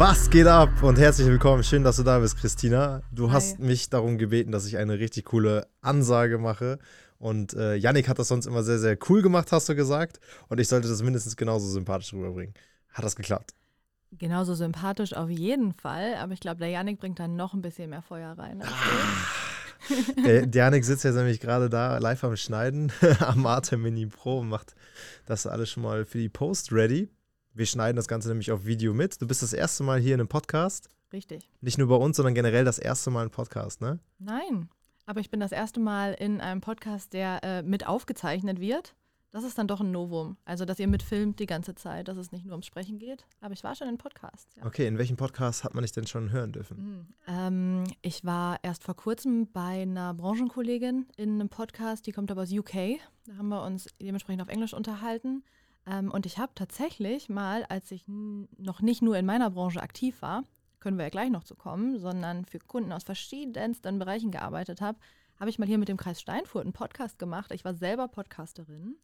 Was geht ab und herzlich willkommen. Schön, dass du da bist, Christina. Du Hi. hast mich darum gebeten, dass ich eine richtig coole Ansage mache. Und äh, Yannick hat das sonst immer sehr, sehr cool gemacht, hast du gesagt. Und ich sollte das mindestens genauso sympathisch rüberbringen. Hat das geklappt? Genauso sympathisch auf jeden Fall. Aber ich glaube, der Yannick bringt dann noch ein bisschen mehr Feuer rein. Ah. der, der Janik sitzt ja nämlich gerade da live am Schneiden am Arte Mini Pro und macht das alles schon mal für die Post ready. Wir schneiden das Ganze nämlich auf Video mit. Du bist das erste Mal hier in einem Podcast. Richtig. Nicht nur bei uns, sondern generell das erste Mal ein Podcast, ne? Nein, aber ich bin das erste Mal in einem Podcast, der äh, mit aufgezeichnet wird. Das ist dann doch ein Novum. Also, dass ihr mitfilmt die ganze Zeit, dass es nicht nur ums Sprechen geht. Aber ich war schon in Podcasts. Ja. Okay, in welchem Podcast hat man dich denn schon hören dürfen? Mhm. Ähm, ich war erst vor kurzem bei einer Branchenkollegin in einem Podcast, die kommt aber aus UK. Da haben wir uns dementsprechend auf Englisch unterhalten. Ähm, und ich habe tatsächlich mal, als ich noch nicht nur in meiner Branche aktiv war, können wir ja gleich noch zu kommen, sondern für Kunden aus verschiedensten Bereichen gearbeitet habe, habe ich mal hier mit dem Kreis Steinfurt einen Podcast gemacht. Ich war selber Podcasterin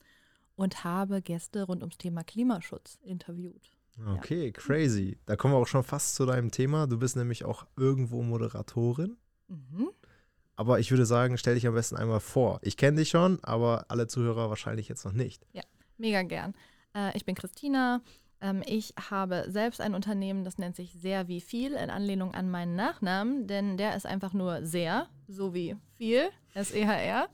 und habe Gäste rund ums Thema Klimaschutz interviewt. Okay, ja. crazy. Da kommen wir auch schon fast zu deinem Thema. Du bist nämlich auch irgendwo Moderatorin. Mhm. Aber ich würde sagen, stell dich am besten einmal vor. Ich kenne dich schon, aber alle Zuhörer wahrscheinlich jetzt noch nicht. Ja, mega gern. Äh, ich bin Christina. Ähm, ich habe selbst ein Unternehmen, das nennt sich Sehr wie viel, in Anlehnung an meinen Nachnamen, denn der ist einfach nur sehr, so wie viel, S-E-H-R.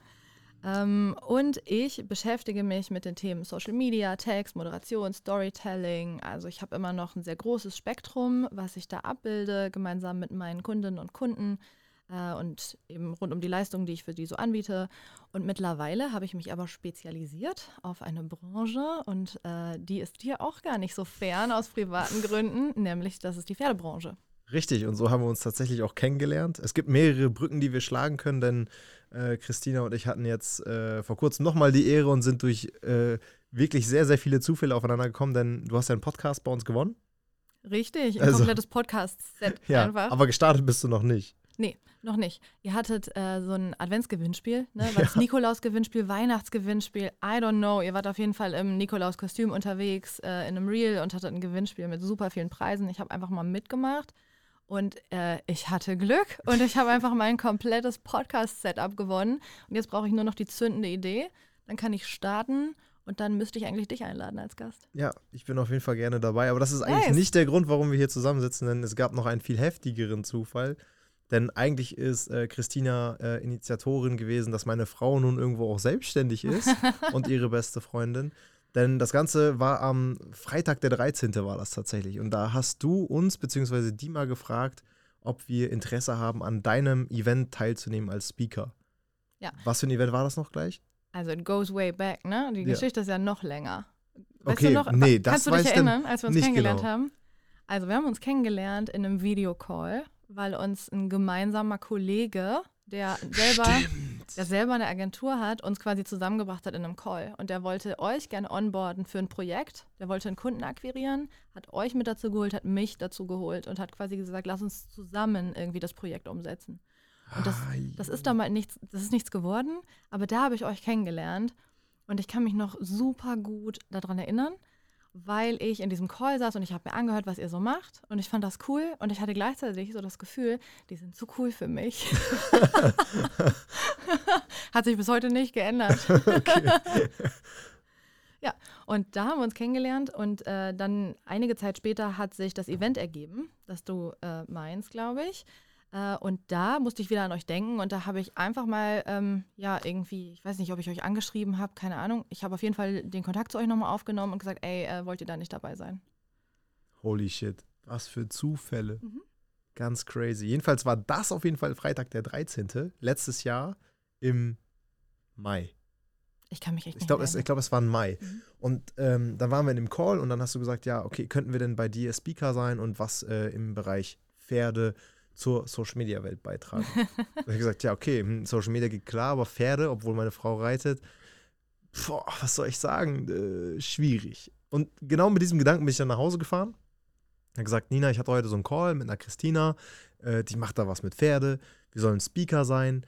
Ähm, und ich beschäftige mich mit den Themen Social Media, Text, Moderation, Storytelling. Also ich habe immer noch ein sehr großes Spektrum, was ich da abbilde, gemeinsam mit meinen Kundinnen und Kunden äh, und eben rund um die Leistungen, die ich für die so anbiete. Und mittlerweile habe ich mich aber spezialisiert auf eine Branche und äh, die ist hier auch gar nicht so fern aus privaten Gründen, nämlich das ist die Pferdebranche. Richtig, und so haben wir uns tatsächlich auch kennengelernt. Es gibt mehrere Brücken, die wir schlagen können, denn äh, Christina und ich hatten jetzt äh, vor kurzem nochmal die Ehre und sind durch äh, wirklich sehr, sehr viele Zufälle aufeinander gekommen, denn du hast ja einen Podcast bei uns gewonnen. Richtig, ein also, komplettes Podcast-Set ja, einfach. Aber gestartet bist du noch nicht. Nee, noch nicht. Ihr hattet äh, so ein Adventsgewinnspiel, ne? War das ja. Nikolaus-Gewinnspiel, Weihnachtsgewinnspiel, I don't know. Ihr wart auf jeden Fall im Nikolaus-Kostüm unterwegs, äh, in einem Reel und hattet ein Gewinnspiel mit super vielen Preisen. Ich habe einfach mal mitgemacht und äh, ich hatte Glück und ich habe einfach mein komplettes Podcast-Setup gewonnen. Und jetzt brauche ich nur noch die zündende Idee. Dann kann ich starten und dann müsste ich eigentlich dich einladen als Gast. Ja, ich bin auf jeden Fall gerne dabei. Aber das ist eigentlich nice. nicht der Grund, warum wir hier zusammensitzen, denn es gab noch einen viel heftigeren Zufall. Denn eigentlich ist äh, Christina äh, Initiatorin gewesen, dass meine Frau nun irgendwo auch selbstständig ist und ihre beste Freundin. Denn das Ganze war am Freitag, der 13. war das tatsächlich. Und da hast du uns, die mal gefragt, ob wir Interesse haben, an deinem Event teilzunehmen als Speaker. Ja. Was für ein Event war das noch gleich? Also it goes way back, ne? Die ja. Geschichte ist ja noch länger. Weißt okay, noch, nee, das Kannst du dich erinnern, als wir uns kennengelernt genau. haben? Also wir haben uns kennengelernt in einem Videocall weil uns ein gemeinsamer Kollege, der selber, der selber eine Agentur hat, uns quasi zusammengebracht hat in einem Call. Und der wollte euch gerne onboarden für ein Projekt. Der wollte einen Kunden akquirieren, hat euch mit dazu geholt, hat mich dazu geholt und hat quasi gesagt, lass uns zusammen irgendwie das Projekt umsetzen. Und das, das ist damals nichts, das ist nichts geworden, aber da habe ich euch kennengelernt. Und ich kann mich noch super gut daran erinnern weil ich in diesem Call saß und ich habe mir angehört, was ihr so macht. Und ich fand das cool und ich hatte gleichzeitig so das Gefühl, die sind zu cool für mich. Hat sich bis heute nicht geändert. ja, und da haben wir uns kennengelernt und äh, dann einige Zeit später hat sich das Event ergeben, das du äh, meinst, glaube ich. Äh, und da musste ich wieder an euch denken und da habe ich einfach mal, ähm, ja, irgendwie, ich weiß nicht, ob ich euch angeschrieben habe, keine Ahnung. Ich habe auf jeden Fall den Kontakt zu euch nochmal aufgenommen und gesagt, ey, äh, wollt ihr da nicht dabei sein? Holy shit, was für Zufälle. Mhm. Ganz crazy. Jedenfalls war das auf jeden Fall Freitag der 13. letztes Jahr im Mai. Ich kann mich echt nicht ich glaube, es, glaub, es war im Mai. Mhm. Und ähm, dann waren wir in dem Call und dann hast du gesagt, ja, okay, könnten wir denn bei dir Speaker sein und was äh, im Bereich Pferde, zur Social Media Welt beitragen. da habe ich gesagt, ja, okay, hm, Social Media geht klar, aber Pferde, obwohl meine Frau reitet, boah, was soll ich sagen, äh, schwierig. Und genau mit diesem Gedanken bin ich dann nach Hause gefahren. Er gesagt, Nina, ich hatte heute so einen Call mit einer Christina, äh, die macht da was mit Pferde, wir sollen Speaker sein.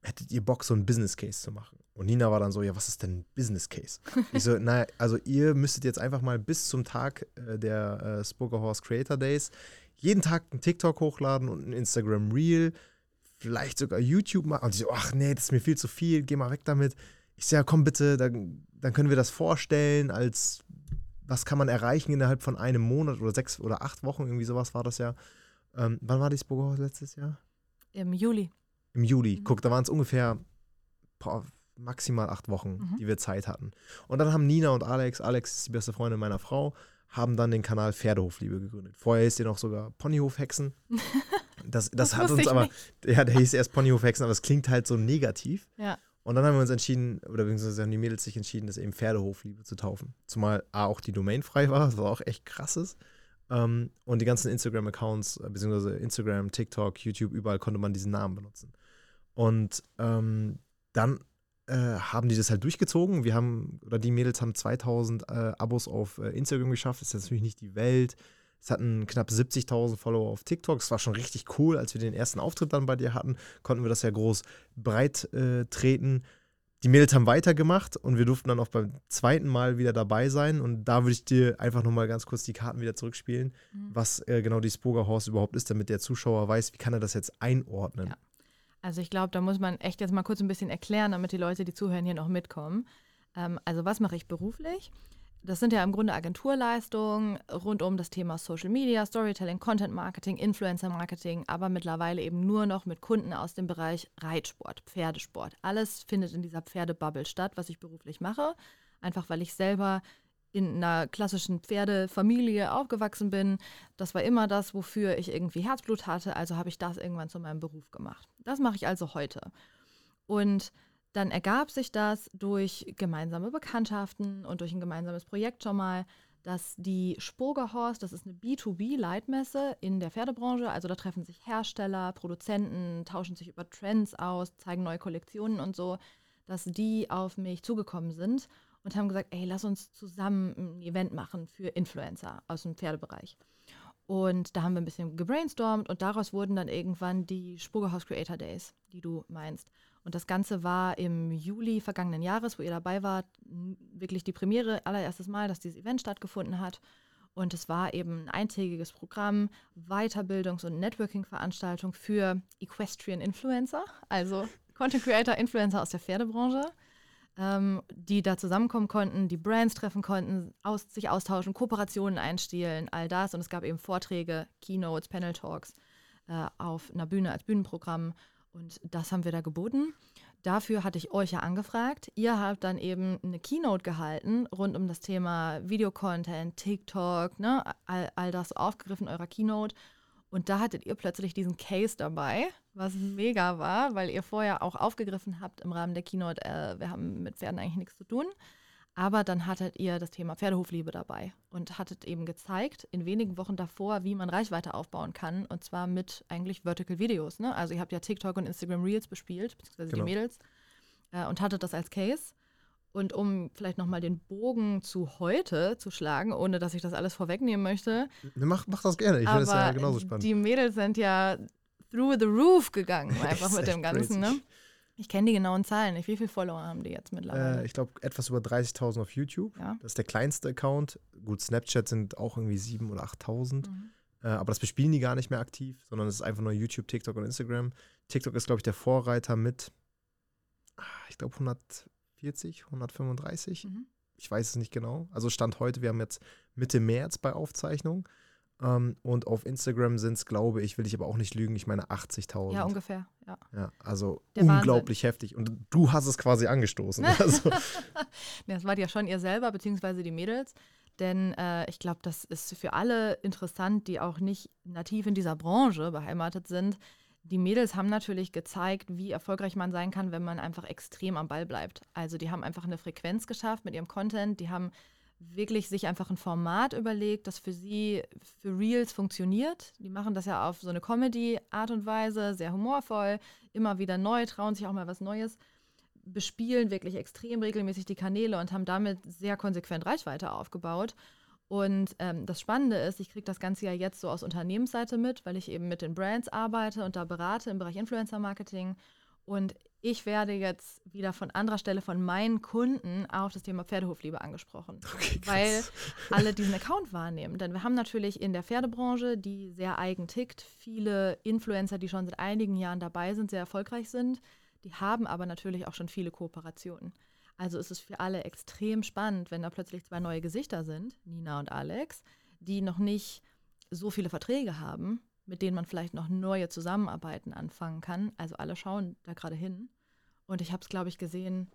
hättet ihr Bock, so einen Business Case zu machen? Und Nina war dann so, ja, was ist denn ein Business Case? ich so, naja, also ihr müsstet jetzt einfach mal bis zum Tag äh, der äh, Spoker Horse Creator Days jeden Tag einen TikTok hochladen und ein Instagram Reel, vielleicht sogar YouTube machen. Und ich so, ach nee, das ist mir viel zu viel, geh mal weg damit. Ich so, ja, komm bitte, dann, dann können wir das vorstellen als, was kann man erreichen innerhalb von einem Monat oder sechs oder acht Wochen, irgendwie sowas war das ja. Ähm, wann war die Horse letztes Jahr? Im Juli. Im Juli. Mhm. Guck, da waren es ungefähr boah, maximal acht Wochen, mhm. die wir Zeit hatten. Und dann haben Nina und Alex, Alex ist die beste Freundin meiner Frau, haben dann den Kanal Pferdehofliebe gegründet. Vorher hieß der noch sogar Ponyhofhexen. Das, das, das hat uns aber, ja, der hieß erst Ponyhofhexen, aber es klingt halt so negativ. Ja. Und dann haben wir uns entschieden, oder beziehungsweise haben die Mädels sich entschieden, das eben Pferdehofliebe zu taufen. Zumal A, auch die Domain frei war, das war auch echt krasses. Um, und die ganzen Instagram-Accounts, äh, beziehungsweise Instagram, TikTok, YouTube, überall konnte man diesen Namen benutzen. Und ähm, dann äh, haben die das halt durchgezogen. Wir haben, oder die Mädels haben 2000 äh, Abos auf äh, Instagram geschafft. Das ist natürlich nicht die Welt. Es hatten knapp 70.000 Follower auf TikTok. Es war schon richtig cool, als wir den ersten Auftritt dann bei dir hatten, konnten wir das ja groß breit äh, treten. Die Mädels haben weitergemacht und wir durften dann auch beim zweiten Mal wieder dabei sein. Und da würde ich dir einfach nochmal ganz kurz die Karten wieder zurückspielen, mhm. was äh, genau die Spoga Horse überhaupt ist, damit der Zuschauer weiß, wie kann er das jetzt einordnen. Ja. Also ich glaube, da muss man echt jetzt mal kurz ein bisschen erklären, damit die Leute, die zuhören, hier noch mitkommen. Ähm, also was mache ich beruflich? Das sind ja im Grunde Agenturleistungen rund um das Thema Social Media, Storytelling, Content Marketing, Influencer Marketing, aber mittlerweile eben nur noch mit Kunden aus dem Bereich Reitsport, Pferdesport. Alles findet in dieser Pferdebubble statt, was ich beruflich mache. Einfach weil ich selber in einer klassischen Pferdefamilie aufgewachsen bin. Das war immer das, wofür ich irgendwie Herzblut hatte. Also habe ich das irgendwann zu meinem Beruf gemacht. Das mache ich also heute. Und dann ergab sich das durch gemeinsame Bekanntschaften und durch ein gemeinsames Projekt schon mal, dass die Spogerhorst, das ist eine B2B-Leitmesse in der Pferdebranche, also da treffen sich Hersteller, Produzenten, tauschen sich über Trends aus, zeigen neue Kollektionen und so, dass die auf mich zugekommen sind und haben gesagt, ey, lass uns zusammen ein Event machen für Influencer aus dem Pferdebereich. Und da haben wir ein bisschen gebrainstormt und daraus wurden dann irgendwann die Spurgehaus Creator Days, die du meinst. Und das Ganze war im Juli vergangenen Jahres, wo ihr dabei wart, wirklich die Premiere, allererstes Mal, dass dieses Event stattgefunden hat. Und es war eben ein eintägiges Programm, Weiterbildungs- und Networking-Veranstaltung für Equestrian Influencer, also Content Creator, Influencer aus der Pferdebranche ähm, die da zusammenkommen konnten, die Brands treffen konnten, aus, sich austauschen, Kooperationen einstielen, all das. Und es gab eben Vorträge, Keynotes, Panel Talks äh, auf einer Bühne als Bühnenprogramm. Und das haben wir da geboten. Dafür hatte ich euch ja angefragt. Ihr habt dann eben eine Keynote gehalten rund um das Thema Videocontent, TikTok, ne, all, all das aufgegriffen eurer Keynote. Und da hattet ihr plötzlich diesen Case dabei, was mega war, weil ihr vorher auch aufgegriffen habt im Rahmen der Keynote, äh, wir haben mit Pferden eigentlich nichts zu tun. Aber dann hattet ihr das Thema Pferdehofliebe dabei und hattet eben gezeigt, in wenigen Wochen davor, wie man Reichweite aufbauen kann. Und zwar mit eigentlich Vertical Videos. Ne? Also ihr habt ja TikTok und Instagram Reels bespielt, beziehungsweise genau. die Mädels, äh, und hattet das als Case. Und um vielleicht nochmal den Bogen zu heute zu schlagen, ohne dass ich das alles vorwegnehmen möchte. Mach, mach das gerne, ich finde das ja genauso spannend. Die Mädels sind ja through the roof gegangen, einfach mit dem Ganzen. Ne? Ich kenne die genauen Zahlen nicht. Wie viele Follower haben die jetzt mittlerweile? Äh, ich glaube, etwas über 30.000 auf YouTube. Ja. Das ist der kleinste Account. Gut, Snapchat sind auch irgendwie 7.000 oder 8.000. Mhm. Äh, aber das bespielen die gar nicht mehr aktiv, sondern es ist einfach nur YouTube, TikTok und Instagram. TikTok ist, glaube ich, der Vorreiter mit, ah, ich glaube, 100. 140, 135. Mhm. Ich weiß es nicht genau. Also Stand heute, wir haben jetzt Mitte März bei Aufzeichnung. Um, ähm, und auf Instagram sind es, glaube ich, will ich aber auch nicht lügen, ich meine 80.000. Ja, ungefähr, ja. Ja, also Der unglaublich Wahnsinn. heftig. Und du hast es quasi angestoßen. also. das war ja schon ihr selber, beziehungsweise die Mädels. Denn äh, ich glaube, das ist für alle interessant, die auch nicht nativ in dieser Branche beheimatet sind, die Mädels haben natürlich gezeigt, wie erfolgreich man sein kann, wenn man einfach extrem am Ball bleibt. Also die haben einfach eine Frequenz geschafft mit ihrem Content, die haben wirklich sich einfach ein Format überlegt, das für sie, für Reels funktioniert. Die machen das ja auf so eine Comedy-Art und Weise, sehr humorvoll, immer wieder neu, trauen sich auch mal was Neues, bespielen wirklich extrem regelmäßig die Kanäle und haben damit sehr konsequent Reichweite aufgebaut. Und ähm, das Spannende ist, ich kriege das Ganze ja jetzt so aus Unternehmensseite mit, weil ich eben mit den Brands arbeite und da berate im Bereich Influencer Marketing. Und ich werde jetzt wieder von anderer Stelle von meinen Kunden auf das Thema Pferdehofliebe angesprochen, okay, weil alle diesen Account wahrnehmen. Denn wir haben natürlich in der Pferdebranche, die sehr eigen tickt, viele Influencer, die schon seit einigen Jahren dabei sind, sehr erfolgreich sind. Die haben aber natürlich auch schon viele Kooperationen. Also ist es für alle extrem spannend, wenn da plötzlich zwei neue Gesichter sind, Nina und Alex, die noch nicht so viele Verträge haben, mit denen man vielleicht noch neue Zusammenarbeiten anfangen kann. Also alle schauen da gerade hin. Und ich habe es, glaube ich, gesehen,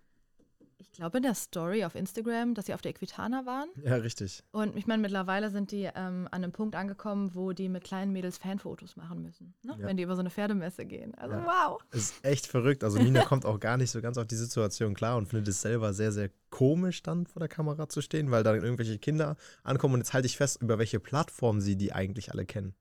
ich glaube in der Story auf Instagram, dass sie auf der Equitana waren. Ja, richtig. Und ich meine, mittlerweile sind die ähm, an einem Punkt angekommen, wo die mit kleinen Mädels Fanfotos machen müssen, ne? ja. wenn die über so eine Pferdemesse gehen. Also ja. wow. Ist echt verrückt. Also Nina kommt auch gar nicht so ganz auf die Situation klar und findet es selber sehr, sehr komisch, dann vor der Kamera zu stehen, weil da irgendwelche Kinder ankommen. Und jetzt halte ich fest, über welche Plattform sie die eigentlich alle kennen.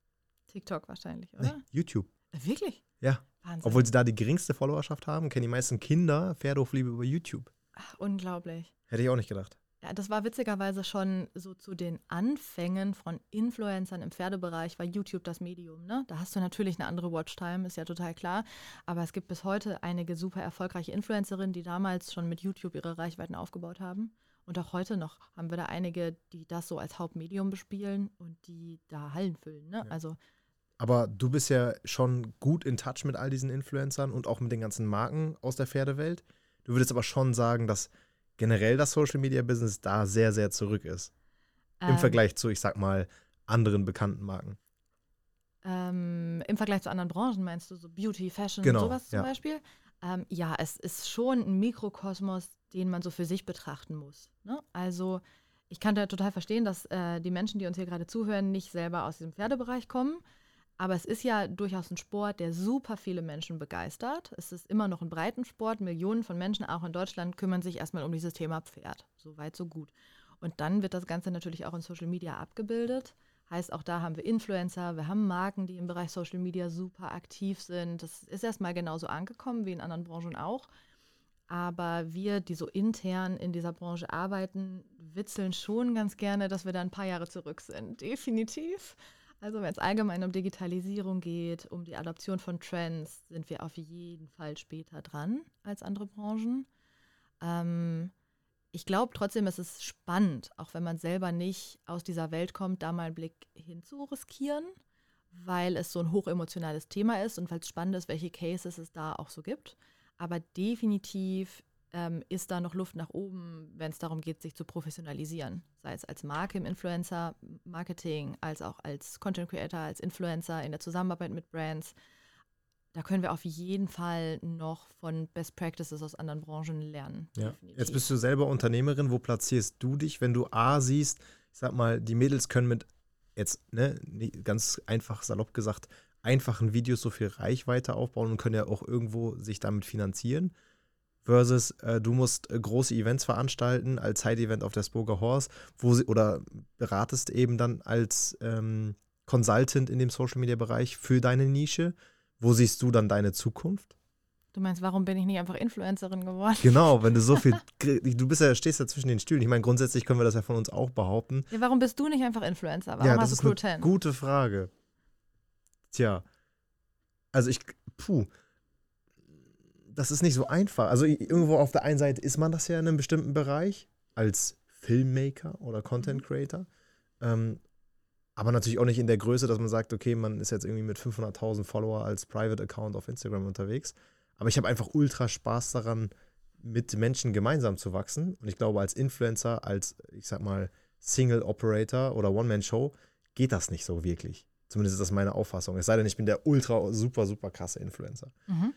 TikTok wahrscheinlich, oder? Nee, YouTube. Äh, wirklich? Ja. Wahnsinn. Obwohl sie da die geringste Followerschaft haben, kennen die meisten Kinder Pferdehofliebe über YouTube. Ach, unglaublich. Hätte ich auch nicht gedacht. Ja, das war witzigerweise schon so zu den Anfängen von Influencern im Pferdebereich, war YouTube das Medium. Ne? Da hast du natürlich eine andere Watchtime, ist ja total klar. Aber es gibt bis heute einige super erfolgreiche Influencerinnen, die damals schon mit YouTube ihre Reichweiten aufgebaut haben. Und auch heute noch haben wir da einige, die das so als Hauptmedium bespielen und die da Hallen füllen. Ne? Ja. Also aber du bist ja schon gut in Touch mit all diesen Influencern und auch mit den ganzen Marken aus der Pferdewelt. Du würdest aber schon sagen, dass generell das Social Media Business da sehr, sehr zurück ist. Ähm, Im Vergleich zu, ich sag mal, anderen bekannten Marken. Ähm, Im Vergleich zu anderen Branchen meinst du so Beauty, Fashion, genau, sowas zum ja. Beispiel? Ähm, ja, es ist schon ein Mikrokosmos, den man so für sich betrachten muss. Ne? Also ich kann da total verstehen, dass äh, die Menschen, die uns hier gerade zuhören, nicht selber aus diesem Pferdebereich kommen. Aber es ist ja durchaus ein Sport, der super viele Menschen begeistert. Es ist immer noch ein Breitensport. Millionen von Menschen, auch in Deutschland, kümmern sich erstmal um dieses Thema Pferd. So weit, so gut. Und dann wird das Ganze natürlich auch in Social Media abgebildet. Heißt, auch da haben wir Influencer, wir haben Marken, die im Bereich Social Media super aktiv sind. Das ist erstmal genauso angekommen wie in anderen Branchen auch. Aber wir, die so intern in dieser Branche arbeiten, witzeln schon ganz gerne, dass wir da ein paar Jahre zurück sind. Definitiv. Also wenn es allgemein um Digitalisierung geht, um die Adoption von Trends, sind wir auf jeden Fall später dran als andere Branchen. Ähm, ich glaube trotzdem, es ist spannend, auch wenn man selber nicht aus dieser Welt kommt, da mal einen Blick hinzu riskieren, weil es so ein hochemotionales Thema ist und weil es spannend ist, welche Cases es da auch so gibt. Aber definitiv ähm, ist da noch Luft nach oben, wenn es darum geht, sich zu professionalisieren. Sei es als Marke im Influencer-Marketing, als auch als Content Creator, als Influencer in der Zusammenarbeit mit Brands. Da können wir auf jeden Fall noch von Best Practices aus anderen Branchen lernen. Ja. Jetzt bist du selber Unternehmerin. Wo platzierst du dich, wenn du A siehst, ich sag mal, die Mädels können mit jetzt, ne, ganz einfach salopp gesagt, einfachen Videos so viel Reichweite aufbauen und können ja auch irgendwo sich damit finanzieren versus äh, du musst äh, große Events veranstalten als Side-Event auf der Spoker Horse, wo sie oder beratest eben dann als ähm, Consultant in dem Social Media Bereich für deine Nische. Wo siehst du dann deine Zukunft? Du meinst, warum bin ich nicht einfach Influencerin geworden? Genau, wenn du so viel, du bist ja, stehst ja zwischen den Stühlen. Ich meine, grundsätzlich können wir das ja von uns auch behaupten. Ja, warum bist du nicht einfach Influencer? Warum ja, das hast du ist eine gute Frage. Tja, also ich, puh, das ist nicht so einfach. Also irgendwo auf der einen Seite ist man das ja in einem bestimmten Bereich als Filmmaker oder Content mhm. Creator. Ähm, aber natürlich auch nicht in der Größe, dass man sagt, okay, man ist jetzt irgendwie mit 500.000 Follower als Private Account auf Instagram unterwegs. Aber ich habe einfach ultra Spaß daran, mit Menschen gemeinsam zu wachsen. Und ich glaube, als Influencer, als, ich sag mal, Single Operator oder One-Man-Show geht das nicht so wirklich. Zumindest ist das meine Auffassung. Es sei denn, ich bin der ultra, super, super krasse Influencer. Mhm.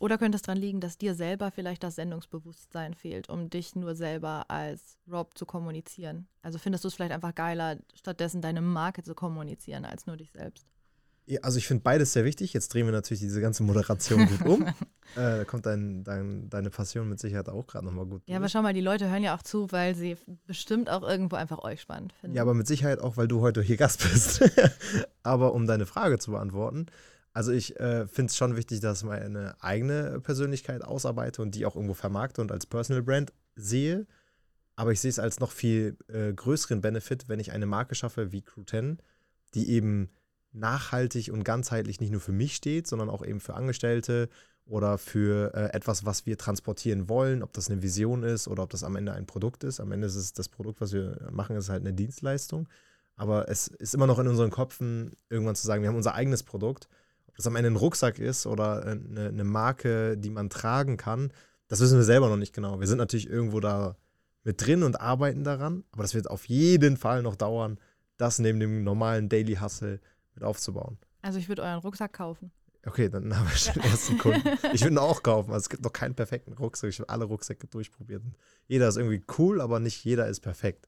Oder könnte es daran liegen, dass dir selber vielleicht das Sendungsbewusstsein fehlt, um dich nur selber als Rob zu kommunizieren? Also findest du es vielleicht einfach geiler, stattdessen deine Marke zu kommunizieren, als nur dich selbst? Ja, also ich finde beides sehr wichtig. Jetzt drehen wir natürlich diese ganze Moderation gut um. äh, da kommt dein, dein, deine Passion mit Sicherheit auch gerade nochmal gut. Ja, aber schau mal, die Leute hören ja auch zu, weil sie bestimmt auch irgendwo einfach euch spannend finden. Ja, aber mit Sicherheit auch, weil du heute hier Gast bist. aber um deine Frage zu beantworten, also ich äh, finde es schon wichtig, dass ich meine eigene Persönlichkeit ausarbeite und die auch irgendwo vermarkte und als Personal Brand sehe. Aber ich sehe es als noch viel äh, größeren Benefit, wenn ich eine Marke schaffe wie Crew 10, die eben nachhaltig und ganzheitlich nicht nur für mich steht, sondern auch eben für Angestellte oder für äh, etwas, was wir transportieren wollen, ob das eine Vision ist oder ob das am Ende ein Produkt ist. Am Ende ist es das Produkt, was wir machen, ist halt eine Dienstleistung. Aber es ist immer noch in unseren Köpfen, irgendwann zu sagen, wir haben unser eigenes Produkt. Ob das am Ende ein Rucksack ist oder eine, eine Marke, die man tragen kann, das wissen wir selber noch nicht genau. Wir sind natürlich irgendwo da mit drin und arbeiten daran, aber das wird auf jeden Fall noch dauern, das neben dem normalen Daily Hustle mit aufzubauen. Also ich würde euren Rucksack kaufen. Okay, dann haben wir schon den ersten Kunden. Ich würde ihn auch kaufen. Also es gibt noch keinen perfekten Rucksack. Ich habe alle Rucksäcke durchprobiert. Jeder ist irgendwie cool, aber nicht jeder ist perfekt.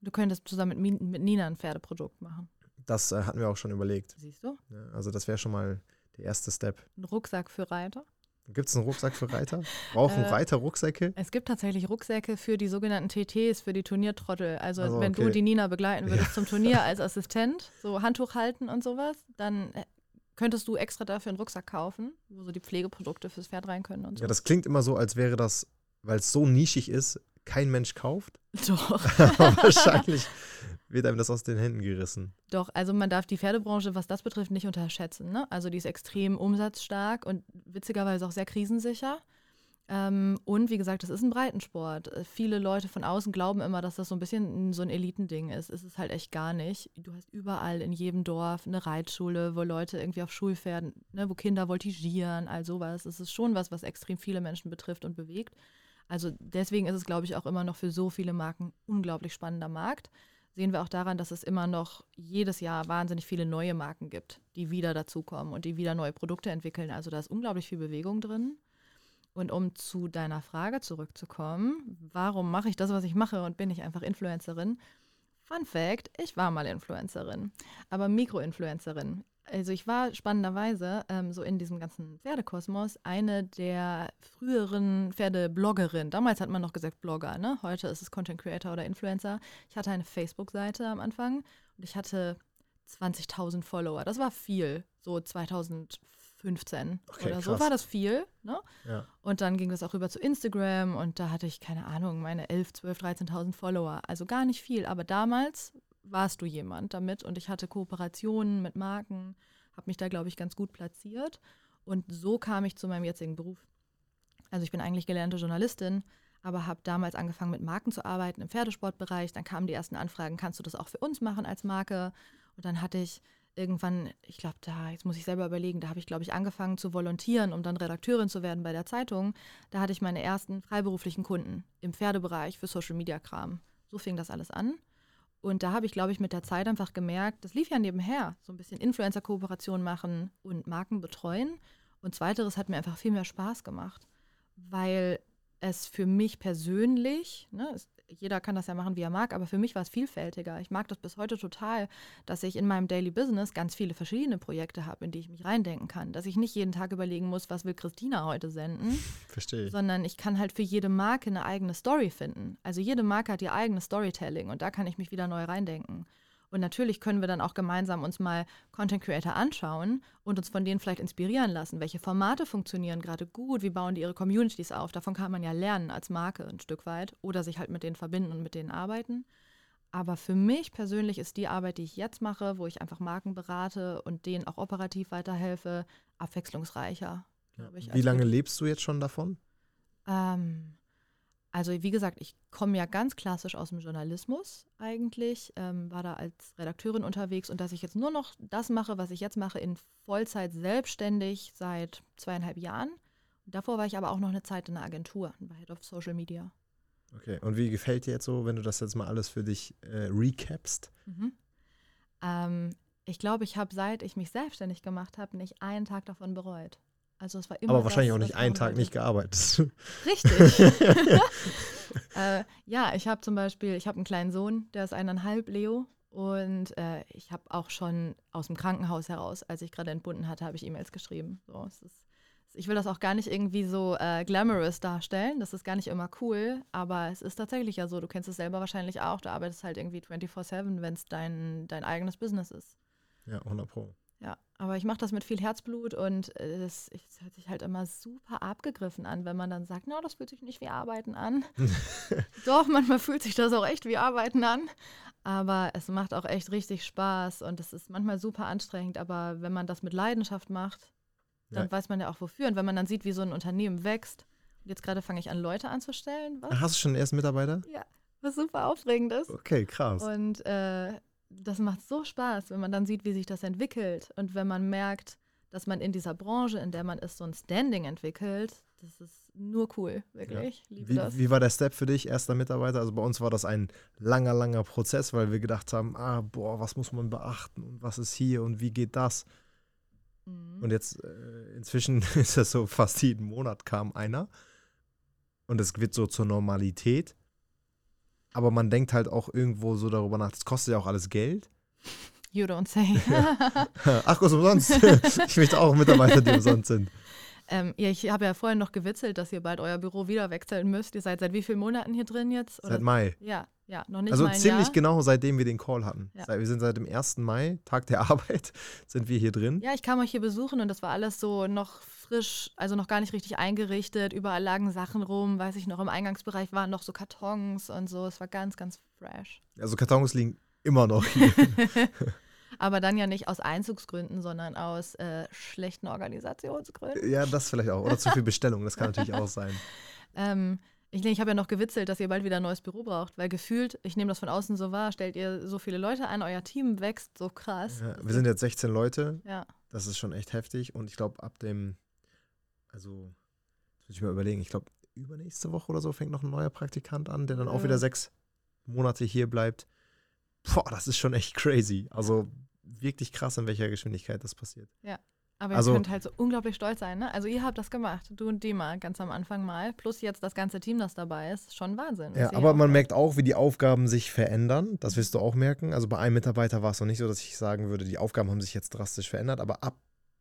Du könntest zusammen mit, mit Nina ein Pferdeprodukt machen. Das äh, hatten wir auch schon überlegt. Siehst du? Ja, also das wäre schon mal der erste Step. Ein Rucksack für Reiter? Gibt es einen Rucksack für Reiter? Brauchen äh, Reiter Rucksäcke? Es gibt tatsächlich Rucksäcke für die sogenannten TTs, für die Turniertrottel. Also, also wenn okay. du die Nina begleiten würdest ja. zum Turnier als Assistent, so Handtuch halten und sowas, dann äh, könntest du extra dafür einen Rucksack kaufen, wo so die Pflegeprodukte fürs Pferd rein können und so. Ja, das klingt immer so, als wäre das, weil es so nischig ist, kein Mensch kauft. Doch. wahrscheinlich wird einem das aus den Händen gerissen. Doch, also man darf die Pferdebranche, was das betrifft, nicht unterschätzen. Ne? Also die ist extrem umsatzstark und witzigerweise auch sehr krisensicher. Ähm, und wie gesagt, das ist ein Breitensport. Äh, viele Leute von außen glauben immer, dass das so ein bisschen so ein Elitending ist. Es ist halt echt gar nicht. Du hast überall in jedem Dorf eine Reitschule, wo Leute irgendwie auf Schulpferden, ne, wo Kinder voltigieren, all sowas. Es ist schon was, was extrem viele Menschen betrifft und bewegt. Also deswegen ist es, glaube ich, auch immer noch für so viele Marken unglaublich spannender Markt. Sehen wir auch daran, dass es immer noch jedes Jahr wahnsinnig viele neue Marken gibt, die wieder dazukommen und die wieder neue Produkte entwickeln. Also da ist unglaublich viel Bewegung drin. Und um zu deiner Frage zurückzukommen, warum mache ich das, was ich mache und bin ich einfach Influencerin? Fun Fact, ich war mal Influencerin, aber Mikroinfluencerin. Also ich war spannenderweise ähm, so in diesem ganzen Pferdekosmos eine der früheren Pferdebloggerinnen. Damals hat man noch gesagt Blogger, ne? Heute ist es Content Creator oder Influencer. Ich hatte eine Facebook-Seite am Anfang und ich hatte 20.000 Follower. Das war viel, so 2004 15 okay, oder so krass. war das viel. Ne? Ja. Und dann ging das auch rüber zu Instagram und da hatte ich, keine Ahnung, meine 11, 12, 13.000 Follower. Also gar nicht viel, aber damals warst du jemand damit und ich hatte Kooperationen mit Marken, habe mich da, glaube ich, ganz gut platziert. Und so kam ich zu meinem jetzigen Beruf. Also ich bin eigentlich gelernte Journalistin, aber habe damals angefangen mit Marken zu arbeiten im Pferdesportbereich. Dann kamen die ersten Anfragen, kannst du das auch für uns machen als Marke? Und dann hatte ich irgendwann, ich glaube, da, jetzt muss ich selber überlegen, da habe ich, glaube ich, angefangen zu volontieren, um dann Redakteurin zu werden bei der Zeitung. Da hatte ich meine ersten freiberuflichen Kunden im Pferdebereich für Social Media Kram. So fing das alles an. Und da habe ich, glaube ich, mit der Zeit einfach gemerkt, das lief ja nebenher, so ein bisschen Influencer-Kooperation machen und Marken betreuen. Und zweiteres hat mir einfach viel mehr Spaß gemacht, weil es für mich persönlich, ne, es, jeder kann das ja machen, wie er mag, aber für mich war es vielfältiger. Ich mag das bis heute total, dass ich in meinem Daily Business ganz viele verschiedene Projekte habe, in die ich mich reindenken kann. Dass ich nicht jeden Tag überlegen muss, was will Christina heute senden. Verstehe. Sondern ich kann halt für jede Marke eine eigene Story finden. Also jede Marke hat ihr eigenes Storytelling und da kann ich mich wieder neu reindenken. Und natürlich können wir dann auch gemeinsam uns mal Content Creator anschauen und uns von denen vielleicht inspirieren lassen. Welche Formate funktionieren gerade gut? Wie bauen die ihre Communities auf? Davon kann man ja lernen als Marke ein Stück weit oder sich halt mit denen verbinden und mit denen arbeiten. Aber für mich persönlich ist die Arbeit, die ich jetzt mache, wo ich einfach Marken berate und denen auch operativ weiterhelfe, abwechslungsreicher. Ja. Wie lange lebst du jetzt schon davon? Ähm, also wie gesagt, ich komme ja ganz klassisch aus dem Journalismus eigentlich, ähm, war da als Redakteurin unterwegs und dass ich jetzt nur noch das mache, was ich jetzt mache, in Vollzeit selbstständig seit zweieinhalb Jahren. davor war ich aber auch noch eine Zeit in einer Agentur, bei Head of Social Media. Okay, und wie gefällt dir jetzt so, wenn du das jetzt mal alles für dich äh, recapst? Mhm. Ähm, ich glaube, ich habe, seit ich mich selbstständig gemacht habe, nicht einen Tag davon bereut. Also es war immer. Aber wahrscheinlich das, auch nicht einen Tag nicht gearbeitet. Richtig. äh, ja, ich habe zum Beispiel, ich habe einen kleinen Sohn, der ist eineinhalb, Leo. Und äh, ich habe auch schon aus dem Krankenhaus heraus, als ich gerade entbunden hatte, habe ich E-Mails geschrieben. So, ist, ich will das auch gar nicht irgendwie so äh, glamorous darstellen. Das ist gar nicht immer cool. Aber es ist tatsächlich ja so. Du kennst es selber wahrscheinlich auch. Du arbeitest halt irgendwie 24-7, wenn es dein, dein eigenes Business ist. Ja, 100 Pro. Aber ich mache das mit viel Herzblut und es, es, hört sich halt immer super abgegriffen an, wenn man dann sagt, no, das fühlt sich nicht wie Arbeiten an. Doch, manchmal fühlt sich das auch echt wie Arbeiten an. Aber es macht auch echt richtig Spaß und es ist manchmal super anstrengend. Aber wenn man das mit Leidenschaft macht, dann ja. weiß man ja auch wofür. Und wenn man dann sieht, wie so ein Unternehmen wächst, und jetzt gerade fange ich an, Leute anzustellen. Was? Hast du schon einen ersten Mitarbeiter? Ja, was super aufregend ist. Okay, krass. Und äh, das macht so Spaß, wenn man dann sieht, wie sich das entwickelt. Und wenn man merkt, dass man in dieser Branche, in der man ist, so ein Standing entwickelt, das ist nur cool, wirklich. Ja. Wie, wie war der Step für dich, erster Mitarbeiter? Also bei uns war das ein langer, langer Prozess, weil wir gedacht haben, ah, boah, was muss man beachten und was ist hier und wie geht das? Mhm. Und jetzt äh, inzwischen ist das so, fast jeden Monat kam einer und es wird so zur Normalität. Aber man denkt halt auch irgendwo so darüber nach, das kostet ja auch alles Geld. You don't say. Ach, was umsonst. ich möchte auch Mitarbeiter, die umsonst sind. Ähm, ja, ich habe ja vorhin noch gewitzelt, dass ihr bald euer Büro wieder wechseln müsst. Ihr seid seit wie vielen Monaten hier drin jetzt? Oder? Seit Mai. Ja, ja, noch nicht Also ziemlich Jahr. genau seitdem wir den Call hatten. Ja. Wir sind seit dem 1. Mai, Tag der Arbeit, sind wir hier drin. Ja, ich kam euch hier besuchen und das war alles so noch frisch, also noch gar nicht richtig eingerichtet. Überall lagen Sachen rum, weiß ich noch, im Eingangsbereich waren noch so Kartons und so. Es war ganz, ganz fresh. Also Kartons liegen immer noch hier. Aber dann ja nicht aus Einzugsgründen, sondern aus äh, schlechten Organisationsgründen. Ja, das vielleicht auch. Oder zu viel Bestellung, das kann natürlich auch sein. Ähm, ich, ich habe ja noch gewitzelt, dass ihr bald wieder ein neues Büro braucht, weil gefühlt, ich nehme das von außen so wahr, stellt ihr so viele Leute ein, euer Team wächst so krass. Ja, wir sind jetzt 16 Leute. Ja. Das ist schon echt heftig. Und ich glaube, ab dem, also, das muss ich mal überlegen, ich glaube, übernächste Woche oder so fängt noch ein neuer Praktikant an, der dann ja. auch wieder sechs Monate hier bleibt. Boah, das ist schon echt crazy. Also wirklich krass, in welcher Geschwindigkeit das passiert. Ja. Aber also, ihr könnt halt so unglaublich stolz sein, ne? Also ihr habt das gemacht, du und Dima ganz am Anfang mal, plus jetzt das ganze Team, das dabei ist, schon Wahnsinn. Ja, aber man merkt auch, wie die Aufgaben sich verändern. Das wirst du auch merken. Also bei einem Mitarbeiter war es noch nicht so, dass ich sagen würde, die Aufgaben haben sich jetzt drastisch verändert, aber ab,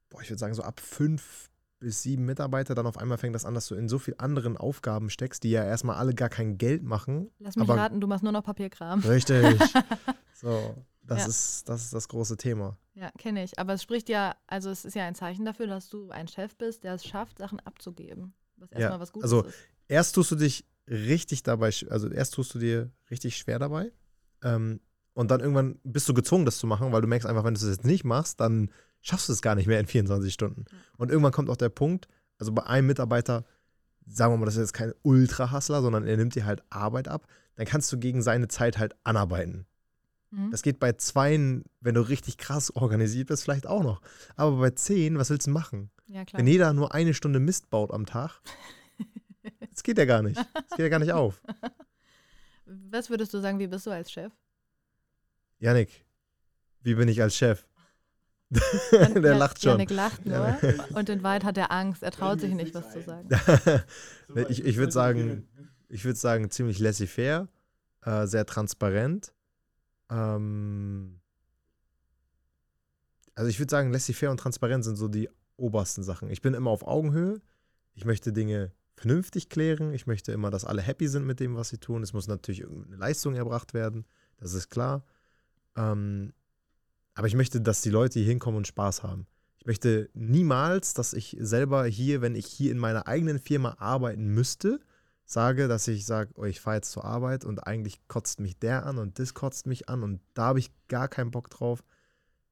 boah, ich würde sagen, so ab fünf bis sieben Mitarbeiter, dann auf einmal fängt das an, dass du in so viel anderen Aufgaben steckst, die ja erstmal alle gar kein Geld machen. Lass mich raten, du machst nur noch Papierkram. Richtig. so, das, ja. ist, das ist das große Thema. Ja, kenne ich. Aber es spricht ja, also es ist ja ein Zeichen dafür, dass du ein Chef bist, der es schafft, Sachen abzugeben. Was erstmal ja, was Gutes also, ist. erst tust du dich richtig dabei, also erst tust du dir richtig schwer dabei. Ähm, und dann irgendwann bist du gezwungen, das zu machen, weil du merkst einfach, wenn du es jetzt nicht machst, dann schaffst du es gar nicht mehr in 24 Stunden. Und irgendwann kommt auch der Punkt, also bei einem Mitarbeiter, sagen wir mal, das ist jetzt kein Ultra-Hustler, sondern er nimmt dir halt Arbeit ab, dann kannst du gegen seine Zeit halt anarbeiten. Mhm. Das geht bei zweien, wenn du richtig krass organisiert bist, vielleicht auch noch. Aber bei zehn, was willst du machen? Ja, wenn jeder nur eine Stunde Mist baut am Tag, das geht ja gar nicht. Das geht ja gar nicht auf. Was würdest du sagen, wie bist du als Chef? Janik, wie bin ich als Chef? der ja, lacht schon. Janik lacht nur und in Wahrheit hat er Angst. Er traut sich nicht, was zu sagen. ich ich würde sagen, ich würde sagen, ziemlich laissez-faire, äh, sehr transparent ähm, also ich würde sagen, laissez-faire und transparent sind so die obersten Sachen. Ich bin immer auf Augenhöhe. Ich möchte Dinge vernünftig klären. Ich möchte immer, dass alle happy sind mit dem, was sie tun. Es muss natürlich irgendeine Leistung erbracht werden. Das ist klar. Ähm, aber ich möchte, dass die Leute hier hinkommen und Spaß haben. Ich möchte niemals, dass ich selber hier, wenn ich hier in meiner eigenen Firma arbeiten müsste, sage, dass ich sage, oh, ich fahre jetzt zur Arbeit und eigentlich kotzt mich der an und das kotzt mich an und da habe ich gar keinen Bock drauf.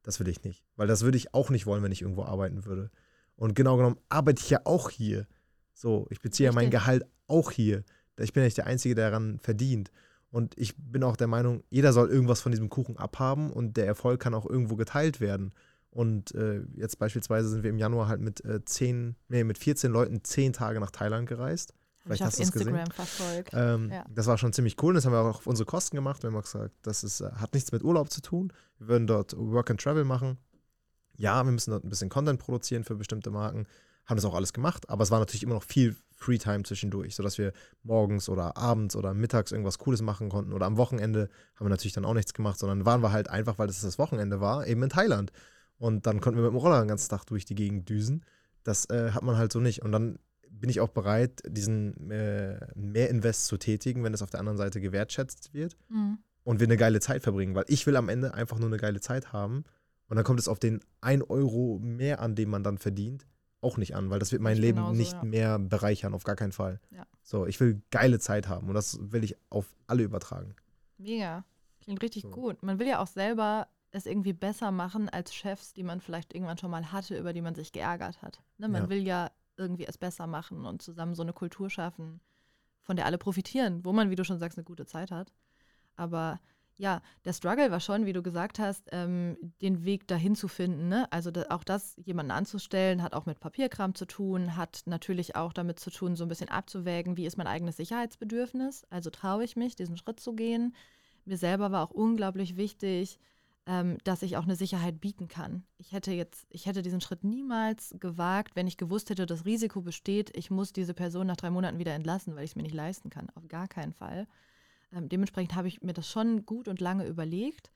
Das will ich nicht. Weil das würde ich auch nicht wollen, wenn ich irgendwo arbeiten würde. Und genau genommen arbeite ich ja auch hier. So, ich beziehe ja mein Gehalt auch hier. Ich bin ja nicht der Einzige, der daran verdient. Und ich bin auch der Meinung, jeder soll irgendwas von diesem Kuchen abhaben und der Erfolg kann auch irgendwo geteilt werden. Und äh, jetzt beispielsweise sind wir im Januar halt mit äh, 10, nee, mit 14 Leuten zehn Tage nach Thailand gereist. Vielleicht hast du es gesehen. Ähm, ja. Das war schon ziemlich cool. Das haben wir auch auf unsere Kosten gemacht. Wir haben auch gesagt, das ist, äh, hat nichts mit Urlaub zu tun. Wir würden dort Work and Travel machen. Ja, wir müssen dort ein bisschen Content produzieren für bestimmte Marken. Haben das auch alles gemacht, aber es war natürlich immer noch viel Freetime zwischendurch, sodass wir morgens oder abends oder mittags irgendwas Cooles machen konnten. Oder am Wochenende haben wir natürlich dann auch nichts gemacht, sondern waren wir halt einfach, weil das das Wochenende war, eben in Thailand. Und dann konnten wir mit dem Roller den ganzen Tag durch die Gegend düsen. Das äh, hat man halt so nicht. Und dann bin ich auch bereit, diesen äh, Mehrinvest zu tätigen, wenn es auf der anderen Seite gewertschätzt wird mhm. und wir eine geile Zeit verbringen, weil ich will am Ende einfach nur eine geile Zeit haben und dann kommt es auf den 1 Euro mehr an, den man dann verdient, auch nicht an, weil das wird mein ich Leben genauso, nicht ja. mehr bereichern, auf gar keinen Fall. Ja. So, ich will geile Zeit haben und das will ich auf alle übertragen. Mega. Klingt richtig so. gut. Man will ja auch selber es irgendwie besser machen als Chefs, die man vielleicht irgendwann schon mal hatte, über die man sich geärgert hat. Ne? Man ja. will ja irgendwie es besser machen und zusammen so eine Kultur schaffen, von der alle profitieren, wo man, wie du schon sagst, eine gute Zeit hat. Aber ja, der Struggle war schon, wie du gesagt hast, ähm, den Weg dahin zu finden. Ne? Also da, auch das, jemanden anzustellen, hat auch mit Papierkram zu tun, hat natürlich auch damit zu tun, so ein bisschen abzuwägen, wie ist mein eigenes Sicherheitsbedürfnis. Also traue ich mich, diesen Schritt zu gehen. Mir selber war auch unglaublich wichtig, ähm, dass ich auch eine Sicherheit bieten kann. Ich hätte jetzt, ich hätte diesen Schritt niemals gewagt, wenn ich gewusst hätte, das Risiko besteht, ich muss diese Person nach drei Monaten wieder entlassen, weil ich es mir nicht leisten kann. Auf gar keinen Fall. Ähm, dementsprechend habe ich mir das schon gut und lange überlegt.